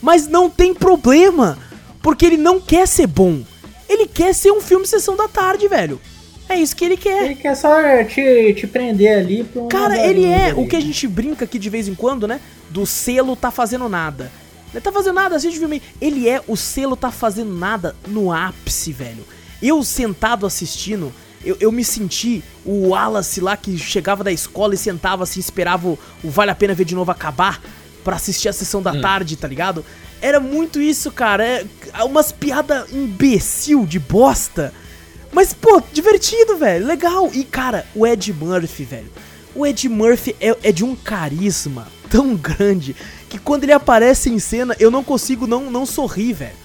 [SPEAKER 1] Mas não tem problema, porque ele não quer ser bom. Ele quer ser um filme sessão da tarde, velho. É isso que ele quer.
[SPEAKER 2] Ele quer só te, te prender ali pra um
[SPEAKER 1] Cara, ele é ali. o que a gente brinca aqui de vez em quando, né? Do selo tá fazendo nada. Ele tá fazendo nada, assiste o filme. Ele é o selo tá fazendo nada no ápice, velho. Eu sentado assistindo, eu, eu me senti o Wallace lá que chegava da escola e sentava assim, esperava o, o Vale a Pena Ver de novo acabar para assistir a sessão da hum. tarde, tá ligado? Era muito isso, cara. É umas piadas imbecil de bosta. Mas, pô, divertido, velho. Legal. E, cara, o Ed Murphy, velho. O Ed Murphy é, é de um carisma tão grande que quando ele aparece em cena eu não consigo não, não sorrir, velho.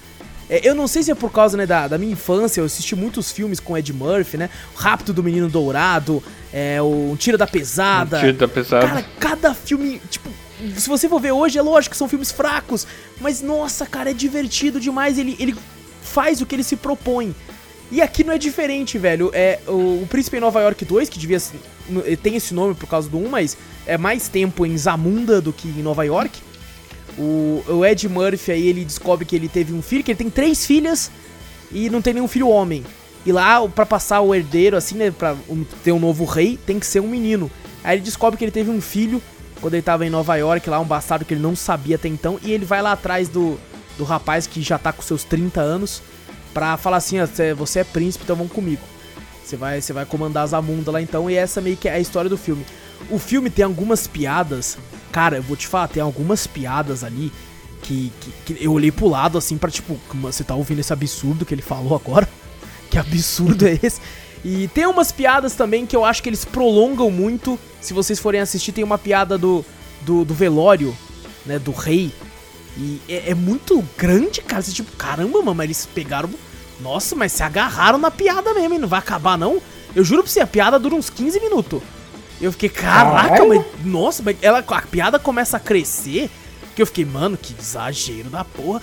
[SPEAKER 1] É, eu não sei se é por causa né, da, da minha infância, eu assisti muitos filmes com Ed Murphy, né? O Rápido do Menino Dourado, é, o Tiro da Pesada.
[SPEAKER 3] Um tiro da Pesada.
[SPEAKER 1] Cara, cada filme, tipo, se você for ver hoje, é lógico que são filmes fracos, mas nossa, cara, é divertido demais. Ele, ele faz o que ele se propõe. E aqui não é diferente, velho. É o, o Príncipe em Nova York 2, que devia tem esse nome por causa do 1, mas é mais tempo em Zamunda do que em Nova York. O, o Ed Murphy aí, ele descobre que ele teve um filho, que ele tem três filhas e não tem nenhum filho homem. E lá, para passar o herdeiro, assim, né, pra ter um novo rei, tem que ser um menino. Aí ele descobre que ele teve um filho quando ele tava em Nova York, lá, um bastardo que ele não sabia até então. E ele vai lá atrás do, do rapaz que já tá com seus 30 anos pra falar assim: você é príncipe, então vamos comigo. Você vai, você vai comandar as Zamunda lá então. E essa meio que é a história do filme. O filme tem algumas piadas Cara, eu vou te falar, tem algumas piadas ali que, que, que eu olhei pro lado assim para tipo, você tá ouvindo esse absurdo que ele falou agora? Que absurdo é esse? E tem umas piadas também que eu acho que eles prolongam muito. Se vocês forem assistir, tem uma piada do, do, do velório, né? Do rei. E é, é, muito grande, cara. Você, tipo, caramba, mano, eles pegaram. Nossa, mas se agarraram na piada mesmo, e não vai acabar, não? Eu juro pra você, a piada dura uns 15 minutos. Eu fiquei, caraca, mas, nossa, mas ela, a piada começa a crescer. Que eu fiquei, mano, que exagero da porra.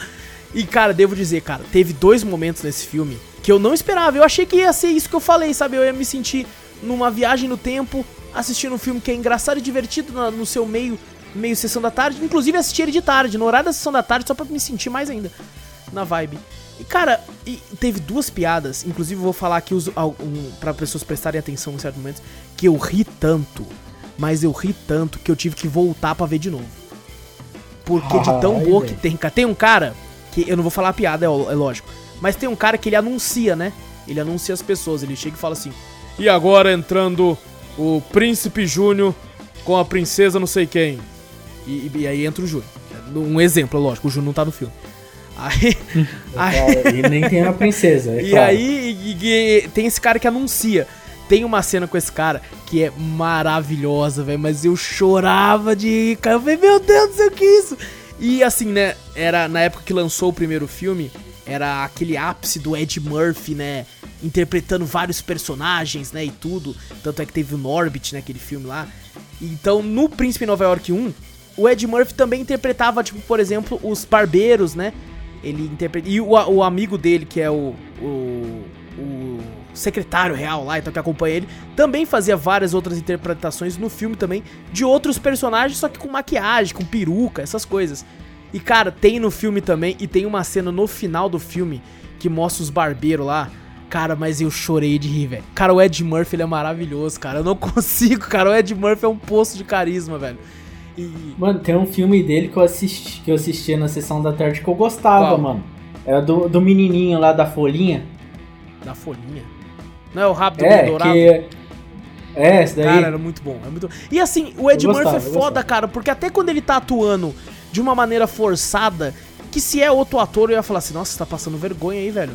[SPEAKER 1] E, cara, devo dizer, cara, teve dois momentos nesse filme que eu não esperava. Eu achei que ia ser isso que eu falei, sabe? Eu ia me sentir numa viagem no tempo, assistindo um filme que é engraçado e divertido no, seu meio, meio sessão da tarde. Inclusive assistir ele de tarde, no horário da sessão da tarde, só pra me sentir mais ainda na vibe. E cara, e teve duas piadas, inclusive vou falar aqui os, um, para pessoas prestarem atenção em certos momentos, que eu ri tanto, mas eu ri tanto que eu tive que voltar para ver de novo. Porque de tão boa que tem, Tem um cara, que eu não vou falar a piada, é, é lógico, mas tem um cara que ele anuncia, né? Ele anuncia as pessoas, ele chega e fala assim: E agora entrando o Príncipe Júnior com a princesa não sei quem. E, e aí entra o Júnior. Um exemplo, é lógico, o Júnior não tá no filme. Aí, <laughs>
[SPEAKER 2] aí e nem tem a princesa. É
[SPEAKER 1] e claro. aí e, e, tem esse cara que anuncia. Tem uma cena com esse cara que é maravilhosa, velho. Mas eu chorava de cara. Eu falei, meu Deus do céu, que isso? E assim, né? Era na época que lançou o primeiro filme. Era aquele ápice do Ed Murphy, né? Interpretando vários personagens, né? E tudo. Tanto é que teve o Norbit, né? Filme lá. Então, no Príncipe Nova York 1, o Ed Murphy também interpretava, tipo, por exemplo, os barbeiros, né? Ele interpreta. E o, o amigo dele, que é o, o, o secretário real lá, então que acompanha ele, também fazia várias outras interpretações no filme também de outros personagens, só que com maquiagem, com peruca, essas coisas. E cara, tem no filme também, e tem uma cena no final do filme que mostra os barbeiros lá. Cara, mas eu chorei de rir, velho. Cara, o Ed Murphy ele é maravilhoso, cara. Eu não <laughs> consigo, cara. O Ed Murphy é um poço de carisma, velho.
[SPEAKER 2] E... Mano, tem um filme dele que eu assisti, que eu assistia na sessão da tarde que eu gostava, Qual? mano. Era do, do menininho lá da folhinha.
[SPEAKER 1] Da folhinha? Não é o rápido é, dourado?
[SPEAKER 2] Que... É, esse daí.
[SPEAKER 1] Cara, era muito bom. É muito... E assim, o Ed Murphy é foda, cara, porque até quando ele tá atuando de uma maneira forçada, que se é outro ator, eu ia falar assim, nossa, você tá passando vergonha aí, velho.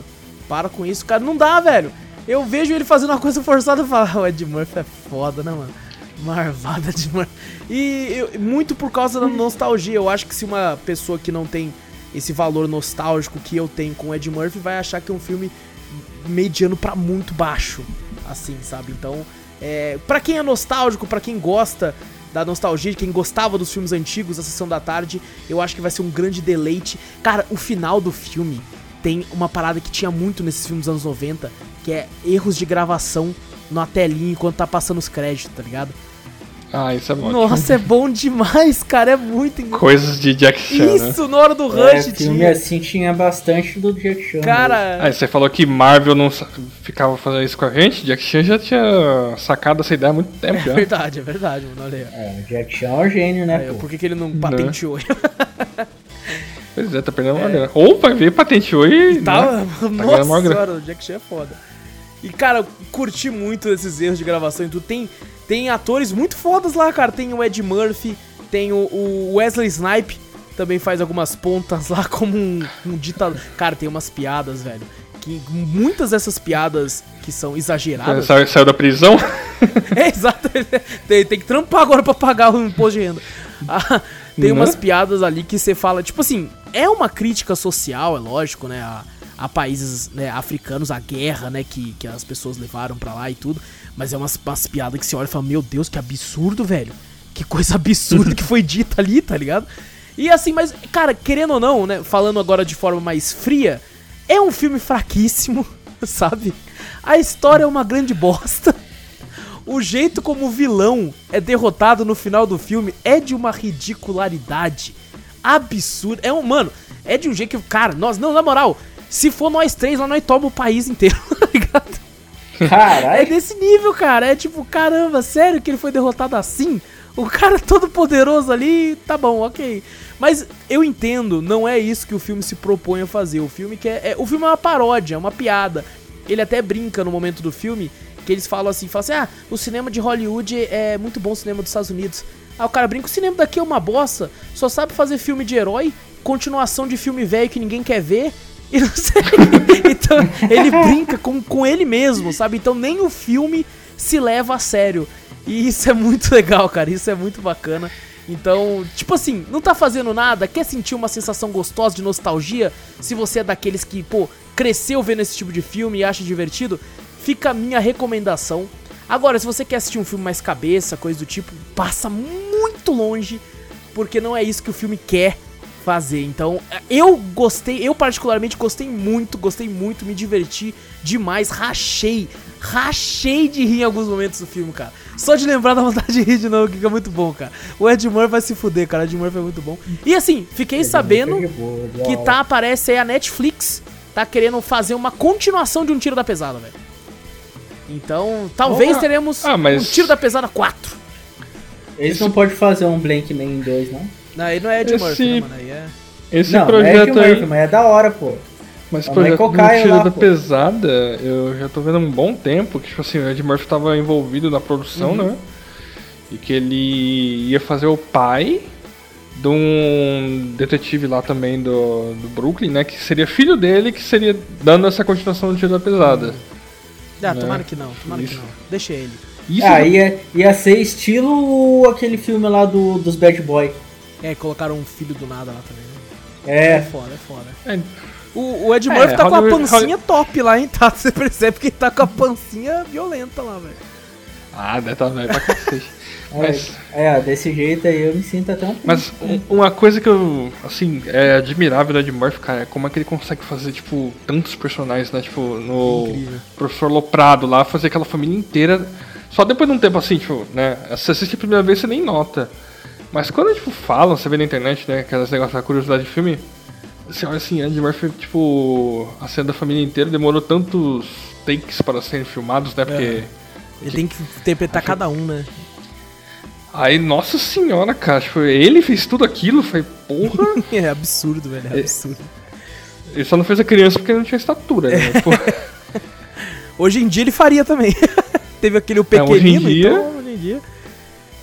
[SPEAKER 1] Para com isso, cara. Não dá, velho. Eu vejo ele fazendo uma coisa forçada e falo, ah, o Ed Murphy é foda, né, mano? Marvada de mar... E eu, muito por causa da nostalgia. Eu acho que se uma pessoa que não tem esse valor nostálgico que eu tenho com Ed Murphy vai achar que é um filme mediano para muito baixo, assim, sabe? Então, é, para quem é nostálgico, para quem gosta da nostalgia, quem gostava dos filmes antigos, a sessão da tarde, eu acho que vai ser um grande deleite. Cara, o final do filme tem uma parada que tinha muito nesses filmes dos anos 90, que é erros de gravação na telinha enquanto tá passando os créditos, tá ligado?
[SPEAKER 3] Ah, isso é bom.
[SPEAKER 1] Nossa, é bom demais, cara. É muito engraçado.
[SPEAKER 3] Coisas de Jack Chan, né?
[SPEAKER 1] Isso, na hora do
[SPEAKER 2] É,
[SPEAKER 1] Rush
[SPEAKER 2] filme
[SPEAKER 1] tinha.
[SPEAKER 2] assim tinha bastante do Jack Chan. né?
[SPEAKER 1] Cara,
[SPEAKER 3] Ah, você falou que Marvel não ficava fazendo isso com a gente? Jack Chan já tinha sacado essa ideia há muito tempo
[SPEAKER 1] é
[SPEAKER 3] já.
[SPEAKER 1] verdade, é verdade, mano. Olha aí.
[SPEAKER 2] É, o Jack Chan é um gênio, né,
[SPEAKER 1] Aí? Por que, que ele não patenteou?
[SPEAKER 3] Pois é, tá perdendo uma grana. Ou vai ver, patenteou e.
[SPEAKER 1] Tá,
[SPEAKER 3] né? <laughs>
[SPEAKER 1] nossa
[SPEAKER 3] ganhando maior grana.
[SPEAKER 1] senhora, o Jack Chan é foda. E, cara, eu curti muito esses erros de gravação e tudo. Tem, tem atores muito fodas lá, cara. Tem o Ed Murphy, tem o, Wesley Snipe, também faz algumas pontas lá <laughs> como um, um ditador. Cara, tem umas piadas, velho. Que muitas dessas piadas que são exageradas.
[SPEAKER 3] Saiu, saiu da prisão? <laughs>
[SPEAKER 1] É, exato. <laughs> tem, tem que trampar agora pra pagar o imposto de renda. Ah, tem
[SPEAKER 3] Né?
[SPEAKER 1] umas piadas ali que você fala, tipo assim, é uma crítica social, é lógico, né? A, a países né, africanos, a guerra, né, que, que as pessoas levaram pra lá e tudo. Mas é umas, umas piadas que você olha e fala, meu Deus, que absurdo, velho. Que coisa absurda que foi dita ali, tá ligado? E assim, mas, cara, querendo ou não, né? Falando agora de forma mais fria, é um filme fraquíssimo, <laughs> sabe? A história é uma grande bosta. O jeito como o vilão é derrotado no final do filme é de uma ridicularidade absurda. É um, mano, é de um jeito que, cara, nós, não, na moral, se for nós três lá, nós tomamos o país inteiro, <laughs> tá ligado? É
[SPEAKER 2] Caralho.
[SPEAKER 1] desse nível, cara. É tipo, caramba, sério que ele foi derrotado assim? O cara <laughs> todo poderoso ali, tá bom, ok. Mas eu entendo, não é isso que o filme se propõe a fazer. O filme quer. É, o filme é uma paródia, é uma piada. Ele até brinca no momento do filme que eles falam assim, falam assim, ah, o cinema de Hollywood é muito bom o cinema dos Estados Unidos. Aí o cara brinca, o cinema daqui é uma bosta, só sabe fazer filme de herói, continuação de filme velho que ninguém quer ver. E não sei. <laughs> então, ele brinca com, com ele mesmo, sabe? Então nem o filme se leva a sério. E isso é muito <laughs> legal, cara. Isso é muito bacana. Então, tipo assim, não tá fazendo nada, quer sentir uma sensação gostosa de nostalgia? Se você é daqueles que, pô, cresceu vendo esse tipo de filme e acha divertido, fica a minha recomendação. Agora, se você quer assistir um filme mais cabeça, coisa do tipo, passa muito longe, porque não é isso que o filme quer fazer. Então, eu gostei, eu particularmente gostei muito, gostei muito, me diverti demais, rachei, rachei de rir em alguns momentos do filme, cara. Só de lembrar da vontade de rir de novo, que é muito bom, cara. O Ed Murphy vai se fuder, cara. O Ed Murphy é muito bom. E assim, fiquei sabendo
[SPEAKER 2] de
[SPEAKER 1] que tá, aparece aí a Netflix, tá querendo fazer uma continuação de Um Tiro da Pesada, velho. Então, talvez teremos
[SPEAKER 3] ah, mas-
[SPEAKER 1] Um Tiro da Pesada 4.
[SPEAKER 2] Eles não podem fazer um Blank Man 2, não?
[SPEAKER 1] Não, aí não é Ed
[SPEAKER 3] Esse-
[SPEAKER 1] Murphy, né, mano? Aí é...
[SPEAKER 3] Esse
[SPEAKER 2] não, não é Ed
[SPEAKER 3] projeto aí.
[SPEAKER 2] Murphy, mas é da hora, pô.
[SPEAKER 3] Mas o
[SPEAKER 2] o
[SPEAKER 3] projeto do
[SPEAKER 2] lá,
[SPEAKER 3] da
[SPEAKER 2] pô.
[SPEAKER 3] Pesada, eu já tô vendo há um bom tempo que, tipo assim, o Ed Murphy tava envolvido na produção,
[SPEAKER 2] Uhum.
[SPEAKER 3] né? E que ele ia fazer o pai de um detetive lá também do, do Brooklyn, né? Que seria filho dele, que seria dando essa continuação do Tiro da Pesada.
[SPEAKER 1] Ah,
[SPEAKER 3] Né?
[SPEAKER 1] tomara que não, tomara que
[SPEAKER 3] Isso.
[SPEAKER 1] não. Deixa ele.
[SPEAKER 3] Isso
[SPEAKER 2] ah,
[SPEAKER 3] já-
[SPEAKER 2] ia, ia ser estilo aquele filme lá do, dos Bad Boy.
[SPEAKER 1] É, colocaram um filho do nada lá também, né? É
[SPEAKER 2] É,
[SPEAKER 1] foda, é foda.
[SPEAKER 3] É,
[SPEAKER 1] O, o Ed
[SPEAKER 3] É,
[SPEAKER 1] Murphy tá com a
[SPEAKER 3] Hollywood-
[SPEAKER 1] pancinha top lá, hein? <laughs> Tá, você percebe que ele tá com a pancinha violenta lá, velho.
[SPEAKER 3] Ah, deve tá velho pra cacete. Mas,
[SPEAKER 2] é, desse jeito aí eu me sinto até um
[SPEAKER 3] mas um- uma coisa que eu, assim, é admirável do Ed Murphy, cara, é como é que ele consegue fazer, tipo, tantos personagens, né? Tipo, no
[SPEAKER 1] Incrível.
[SPEAKER 3] Professor Loprado lá, fazer aquela família inteira. Só depois de um tempo assim, tipo, né? Você assiste a primeira vez, você nem nota. Mas quando, tipo, falam, você vê na internet, né? Aquelas negócios da curiosidade de filme. Você olha assim, Ed Murphy, tipo, a cena da família inteira demorou tantos takes para serem filmados, né? Porque.
[SPEAKER 1] Ele tem que interpretar cada um, né?
[SPEAKER 3] Aí, nossa senhora, cara, tipo, ele fez tudo aquilo, foi porra. <laughs>
[SPEAKER 1] É absurdo, velho. É absurdo.
[SPEAKER 3] ele só não fez a criança porque ele não tinha estatura, né? Tipo, <laughs>
[SPEAKER 1] Hoje em dia ele faria também. <laughs> Teve aquele o
[SPEAKER 3] É, hoje em
[SPEAKER 1] pequenino,
[SPEAKER 3] dia-
[SPEAKER 1] então hoje em dia.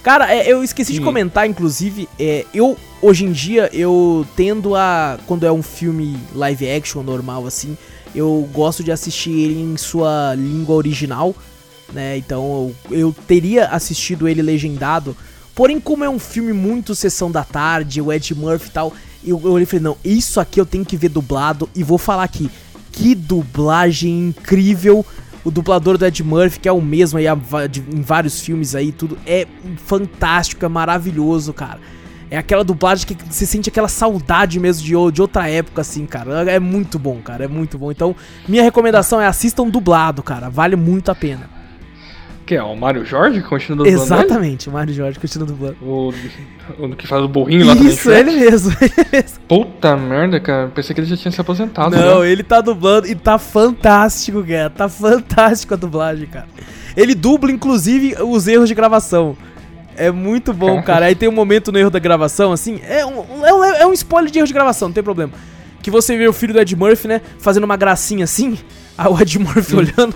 [SPEAKER 1] Cara, é, eu esqueci de
[SPEAKER 3] Sim.
[SPEAKER 1] comentar, inclusive, é, eu, hoje em dia, eu tendo a. Quando é um filme live action normal, assim, eu gosto de assistir ele em sua língua original, né? Então eu, eu teria assistido ele legendado. Porém, como é um filme muito sessão da tarde, o Ed Murphy e tal, eu, eu olhei e falei, não, isso aqui eu tenho que ver dublado e vou falar aqui. Que dublagem incrível! O dublador do Ed Murphy, que é o mesmo aí em vários filmes aí, tudo, é fantástico, é maravilhoso, cara. É aquela dublagem que você sente aquela saudade mesmo de, de outra época, assim, cara. É muito bom, cara, é muito bom. Então, minha recomendação é assistam dublado, cara. Vale muito a pena.
[SPEAKER 3] Que é o Mário Jorge que continua dublando
[SPEAKER 1] Exatamente, o Mário Jorge continua dublando.
[SPEAKER 3] O, o que faz o burrinho lá também.
[SPEAKER 1] Isso, ele mesmo, <laughs> ele mesmo.
[SPEAKER 3] Puta merda, cara. Pensei que ele já tinha se aposentado.
[SPEAKER 1] Não,
[SPEAKER 3] né?
[SPEAKER 1] ele tá dublando e tá fantástico, cara. Tá fantástico a dublagem, cara. Ele dubla, inclusive, os erros de gravação. É muito bom, cara. Aí tem um momento no erro da gravação, assim. É um, é um, é um spoiler de erro de gravação, não tem problema. Que você vê o filho do Ed Murphy, né? Fazendo uma gracinha assim. <laughs> Aí o Ed Murphy olhando.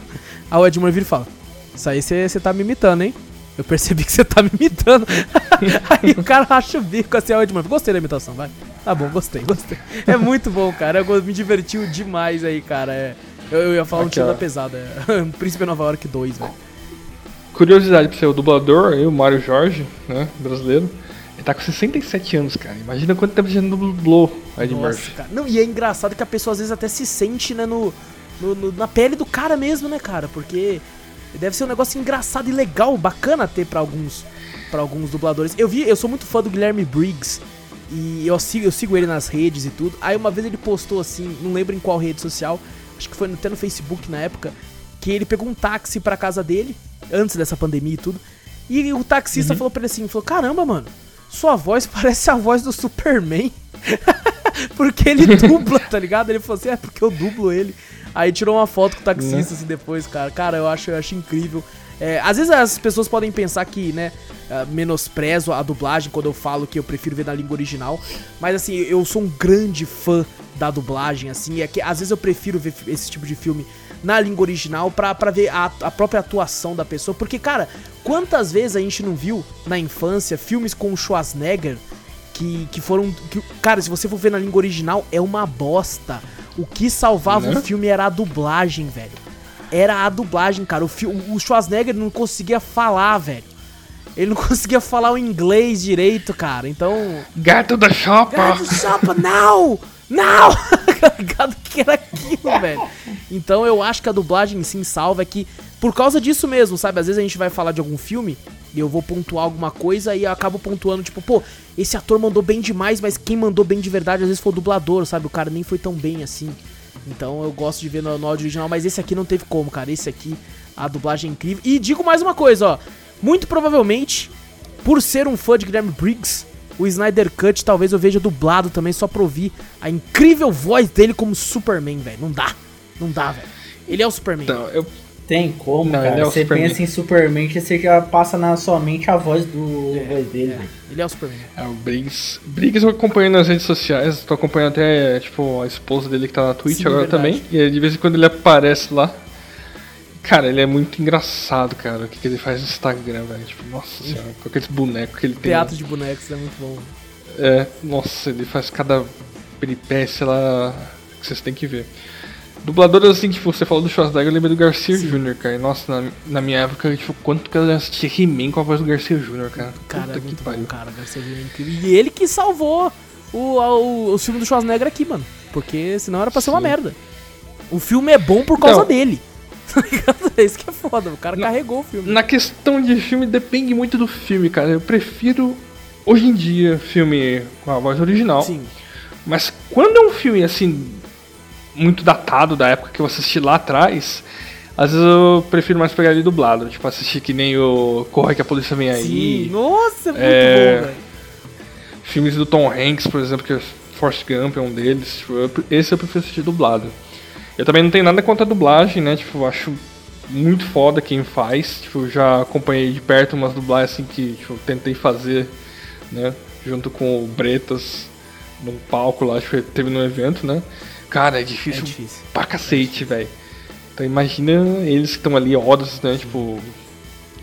[SPEAKER 1] Aí o Ed Murphy vira e fala: Isso aí você tá me imitando, hein? Eu percebi <laughs> que você tá me imitando. <laughs> aí o cara acha o bico assim, aí o Ed Murphy. Gostei da imitação, vai. Tá bom, gostei, gostei. É muito bom, cara. Eu me divertiu demais aí, cara. É, eu, eu ia falar um tiro da pesada. É. <laughs> Príncipe Nova York 2, velho.
[SPEAKER 3] Curiosidade pra você, o dublador, aí, o Mário Jorge, né, brasileiro, ele tá com 67 anos, cara. Imagina quanto tempo a gente dublou Ed
[SPEAKER 1] Nossa,
[SPEAKER 3] Murphy.
[SPEAKER 1] cara. Não, e é engraçado que a pessoa às vezes até se sente, né, no, no- no- na pele do cara mesmo, né, cara? Porque deve ser um negócio engraçado e legal, bacana ter pra alguns, pra alguns dubladores. Eu vi, eu sou muito fã do Guilherme Briggs. E eu sigo, eu sigo ele nas redes e tudo. Aí uma vez ele postou assim, não lembro em qual rede social, acho que foi até no Facebook na época, que ele pegou um táxi pra casa dele, antes dessa pandemia e tudo. E o taxista falou pra ele assim, falou, caramba, mano, sua voz <laughs> parece a voz do Superman. Porque ele <laughs> dubla, tá ligado? Ele falou assim, é porque eu dublo ele. Aí tirou uma foto com o taxista assim depois, cara. Cara, eu acho, eu acho incrível. É, às vezes as pessoas podem pensar que, né, ah, menosprezo a dublagem quando eu falo que eu prefiro ver na língua original. Mas assim, eu sou um grande fã da dublagem, assim. É que às vezes eu prefiro ver esse tipo de filme na língua original pra, pra ver a, a própria atuação da pessoa. Porque, cara, quantas vezes a gente não viu na infância filmes com o Schwarzenegger que, que foram. Que, cara, se você for ver na língua original, é uma bosta. O que salvava
[SPEAKER 3] Né?
[SPEAKER 1] o filme era a dublagem, velho. Era a dublagem, cara. O, o Schwarzenegger não conseguia falar, velho. Ele não <laughs> conseguia falar o inglês direito, cara. Então.
[SPEAKER 3] Gato da Chopa!
[SPEAKER 1] God, stop now! Now! <laughs> Tá ligado? O que era aquilo, velho? Então eu acho que a dublagem sim salva é que, por causa disso mesmo, sabe? Às vezes a gente vai falar de algum filme e eu vou pontuar alguma coisa e eu acabo pontuando, tipo, pô, esse ator mandou bem demais, mas quem mandou bem de verdade às vezes foi o dublador, sabe? O cara nem foi tão bem assim. Então eu gosto de ver no, no áudio original, mas esse aqui não teve como, cara. Esse aqui, a dublagem é incrível. E digo mais uma coisa, ó. Muito provavelmente, por ser um fã de Guilherme Briggs, o Snyder Cut talvez eu veja dublado também, só pra ouvir a incrível voz dele como Superman, velho. Não dá. Não dá, velho. Ele é o Superman.
[SPEAKER 3] Então, eu,
[SPEAKER 2] Tem como,
[SPEAKER 3] Não,
[SPEAKER 2] cara.
[SPEAKER 3] é
[SPEAKER 2] você
[SPEAKER 3] Superman.
[SPEAKER 2] pensa em Superman que você já passa na sua mente a voz do a voz dele. velho.
[SPEAKER 1] Ele é o Superman.
[SPEAKER 3] é o Briggs. Briggs eu acompanho nas redes sociais, tô acompanhando até, tipo, a esposa dele que tá na Twitch
[SPEAKER 1] Sim,
[SPEAKER 3] agora
[SPEAKER 1] verdade.
[SPEAKER 3] também. E aí, de vez em quando ele aparece lá. Cara, ele é muito engraçado, cara, o que, que ele faz no Instagram, velho. Tipo, nossa senhora, com aqueles bonecos que ele tem.
[SPEAKER 1] Teatro de bonecos é muito bom.
[SPEAKER 3] É, nossa, ele faz cada peripécia lá que vocês têm que ver. Dubladores assim, tipo, você falou do Schwarzenegger, eu lembrei do Garcia Jr., cara. E, Nossa, na, na minha época, tipo, quanto que eu assisti He-Man com a voz do Garcia Jr., cara.
[SPEAKER 1] Cara,
[SPEAKER 3] Puta
[SPEAKER 1] é muito
[SPEAKER 3] que
[SPEAKER 1] bom, cara. Garcia Jr. é incrível. E ele que salvou o, o, o filme do Schwarzenegger aqui, mano. Porque senão era pra ser uma
[SPEAKER 3] Sim.
[SPEAKER 1] merda. O filme é bom por causa
[SPEAKER 3] Então-
[SPEAKER 1] dele. <laughs> Tá é isso que é foda. O cara
[SPEAKER 3] Na-
[SPEAKER 1] carregou o filme.
[SPEAKER 3] Na questão de filme, depende muito do filme, cara. Eu prefiro, hoje em dia, filme com a voz original.
[SPEAKER 1] Sim.
[SPEAKER 3] Mas quando é um filme, assim, muito datado da época que eu assisti lá atrás, às vezes eu prefiro mais pegar ele dublado. Tipo, assistir que nem o Corre que a Polícia Vem Aí.
[SPEAKER 1] Sim. Nossa, é muito
[SPEAKER 3] É,
[SPEAKER 1] bom, velho.
[SPEAKER 3] Filmes do Tom Hanks, por exemplo, que é Forrest Gump é um deles. Tipo, eu- esse eu prefiro assistir dublado. Eu também não tenho nada contra a dublagem, né? Tipo, eu acho muito foda quem faz. Tipo, eu já acompanhei de perto umas dublagens assim que tipo, eu tentei fazer, né? Junto com o Bretas num palco lá, acho que teve num evento, né? Cara, é
[SPEAKER 1] É
[SPEAKER 3] difícil,
[SPEAKER 1] difícil.
[SPEAKER 3] pra cacete, velho. Então imagina eles que estão ali, horas, né? Tipo,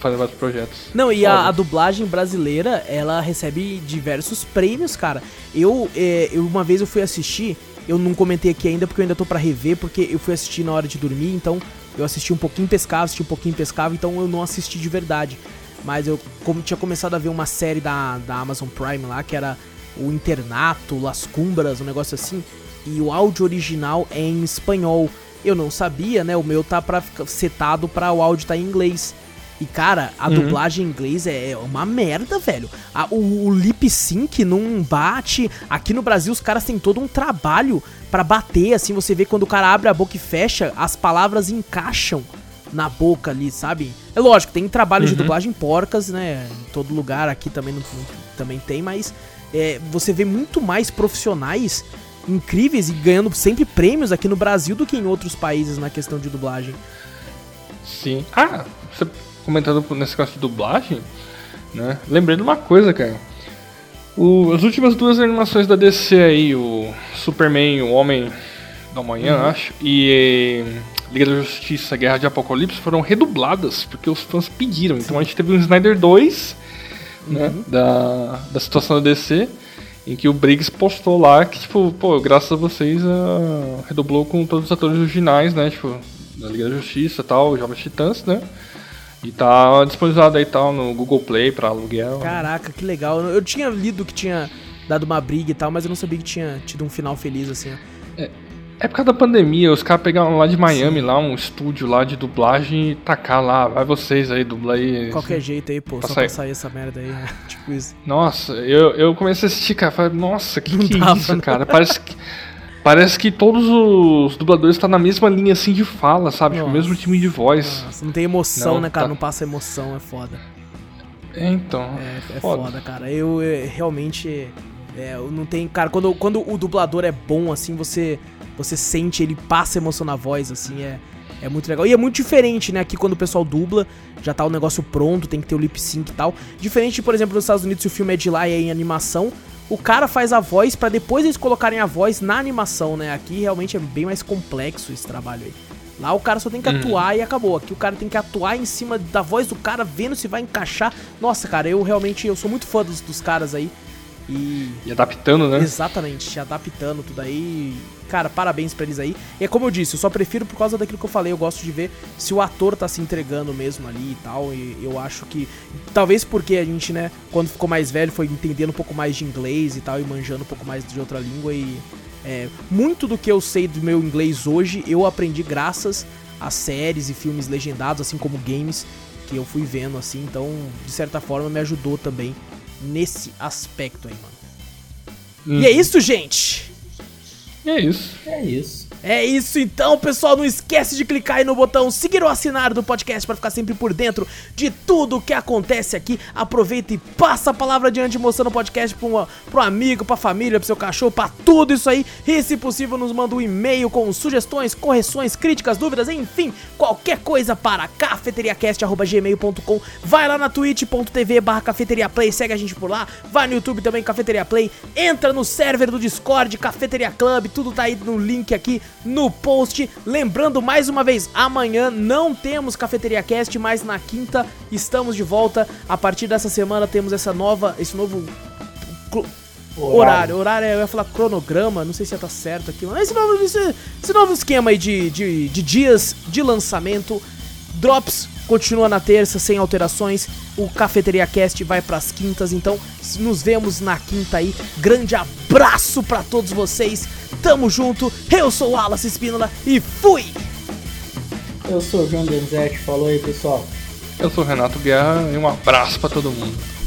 [SPEAKER 3] fazendo vários projetos.
[SPEAKER 1] Não, e a, a dublagem brasileira, ela recebe diversos prêmios, cara. Eu, é, eu uma vez eu fui assistir, eu não comentei aqui ainda porque eu ainda tô pra rever, porque eu fui assistir na hora de dormir, então eu assisti um pouquinho pescava, assisti um pouquinho pescava, então eu não assisti de verdade. Mas eu como tinha começado a ver uma série da, da Amazon Prime lá, que era o Internato, Las Cumbras, um negócio assim, e o áudio original é em espanhol. Eu não sabia, né? O meu tá pra, ficar setado pra o áudio tá em inglês. E, cara, a dublagem em inglês é uma merda, velho. A- o, o lip sync não bate. Aqui no Brasil, os caras têm todo um trabalho pra bater, assim. Você vê quando o cara abre a boca e fecha, as palavras encaixam na boca ali, sabe? É lógico, tem trabalhos
[SPEAKER 3] Uhum.
[SPEAKER 1] de dublagem porcas, né? Em todo lugar, aqui também, não- também tem, mas é, você vê muito mais profissionais incríveis e ganhando sempre prêmios aqui no Brasil do que em outros países na questão de dublagem.
[SPEAKER 3] Sim. Ah, você comentando nesse negócio de dublagem, né? Lembrei de uma coisa, cara. O- as últimas duas animações da DC aí, o Superman, o Homem da Manhã,
[SPEAKER 1] Uhum.
[SPEAKER 3] acho, e eh, Liga da Justiça, Guerra de Apocalipse foram redubladas, porque os fãs pediram. Então a gente teve um Snyder 2, né,
[SPEAKER 1] Uhum.
[SPEAKER 3] da, da situação da DC, em que o Briggs postou lá que, tipo, pô, graças a vocês, a redublou com todos os atores originais, né, tipo, da Liga da Justiça e tal, Jovens Titãs, né, e tá disponibilizado aí tal no Google Play pra aluguel.
[SPEAKER 1] Caraca, que legal. Eu tinha lido que tinha dado uma briga e tal, mas eu não sabia que tinha tido um final feliz assim. ó.
[SPEAKER 3] É por causa da pandemia, os caras pegaram lá de Miami, lá um estúdio lá de dublagem e tacar lá, vai vocês aí, dubla aí.
[SPEAKER 1] Qualquer jeito aí, pô,
[SPEAKER 3] Pra
[SPEAKER 1] só
[SPEAKER 3] sair.
[SPEAKER 1] pra sair essa merda aí, né? <laughs> tipo isso.
[SPEAKER 3] Nossa, eu, eu comecei a assistir, cara, falei, nossa, que <laughs>
[SPEAKER 1] Não
[SPEAKER 3] que é isso,
[SPEAKER 1] não.
[SPEAKER 3] cara? Parece que, parece que todos os dubladores estão na mesma linha assim de fala, sabe? Tipo, o
[SPEAKER 1] Nossa.
[SPEAKER 3] mesmo time de voz.
[SPEAKER 1] Nossa, não tem emoção,
[SPEAKER 3] Não,
[SPEAKER 1] né, cara?
[SPEAKER 3] tá.
[SPEAKER 1] Não passa emoção, é foda.
[SPEAKER 3] É, então.
[SPEAKER 1] É, é foda. cara. Eu, eh, realmente. É, eu não tem. Cara, quando, quando o dublador é bom, assim, você. Você sente, ele passa emoção na voz, assim, é. É muito legal. E é muito diferente, né? Aqui quando o pessoal dubla, já tá o negócio pronto, tem que ter o lip sync e tal. Diferente, por exemplo, nos Estados Unidos, se o filme é de lá e é em animação, o cara faz a voz pra depois eles colocarem a voz na animação, né? Aqui realmente é bem mais complexo esse trabalho aí. Lá o cara só tem que
[SPEAKER 3] Uhum.
[SPEAKER 1] atuar e acabou. Aqui o cara tem que atuar em cima da voz do cara, vendo se vai encaixar. Nossa, cara, eu realmente eu sou muito fã dos, dos caras aí. E
[SPEAKER 3] E adaptando, né?
[SPEAKER 1] Exatamente, adaptando tudo aí. Cara, parabéns pra eles aí. E é como eu disse, eu só prefiro por causa daquilo que eu falei. Eu gosto de ver se o ator tá se entregando mesmo ali e tal. E eu acho que. Talvez porque a gente, né, quando ficou mais velho, foi entendendo um pouco mais de inglês e tal, e manjando um pouco mais de outra língua. E é, muito do que eu sei do meu inglês hoje, eu aprendi graças a séries e filmes legendados, assim como games, que eu fui vendo, assim. Então, de certa forma, me ajudou também nesse aspecto aí, mano. E é isso, gente!
[SPEAKER 3] E é isso.
[SPEAKER 2] É isso.
[SPEAKER 1] É isso então, pessoal. Não esquece de clicar aí no botão seguir ou assinar do podcast para ficar sempre por dentro de tudo que acontece aqui. Aproveita e passa a palavra adiante mostrando o podcast para um amigo, pra família, pro seu cachorro, pra tudo isso aí. E se possível, nos manda um e-mail com sugestões, correções, críticas, dúvidas, enfim, qualquer coisa para cafeteriacast.gmail.com. Vai lá na twitch.tv barra cafeteriaplay, segue a gente por lá. Vai no YouTube também, Cafeteria Play. Entra no server do Discord, Cafeteria Club, tudo tá aí no link aqui no post. Lembrando mais uma vez, amanhã não temos Cafeteria Cast, mas na quinta estamos de volta. A partir dessa semana temos essa nova, esse novo clo- horário. Horário, eu ia falar cronograma, não sei se já tá certo aqui, mas esse novo, esse, esse novo esquema aí de, de, de dias de lançamento. Drops continua na terça, sem alterações. O Cafeteria Cast vai pras quintas, então nos vemos na quinta aí. Grande abraço pra todos vocês. Tamo junto. Eu sou o Wallace Espínola e fui!
[SPEAKER 2] Eu sou o João Denzetti, falou aí pessoal.
[SPEAKER 3] Eu sou o Renato Guerra e um abraço pra todo mundo.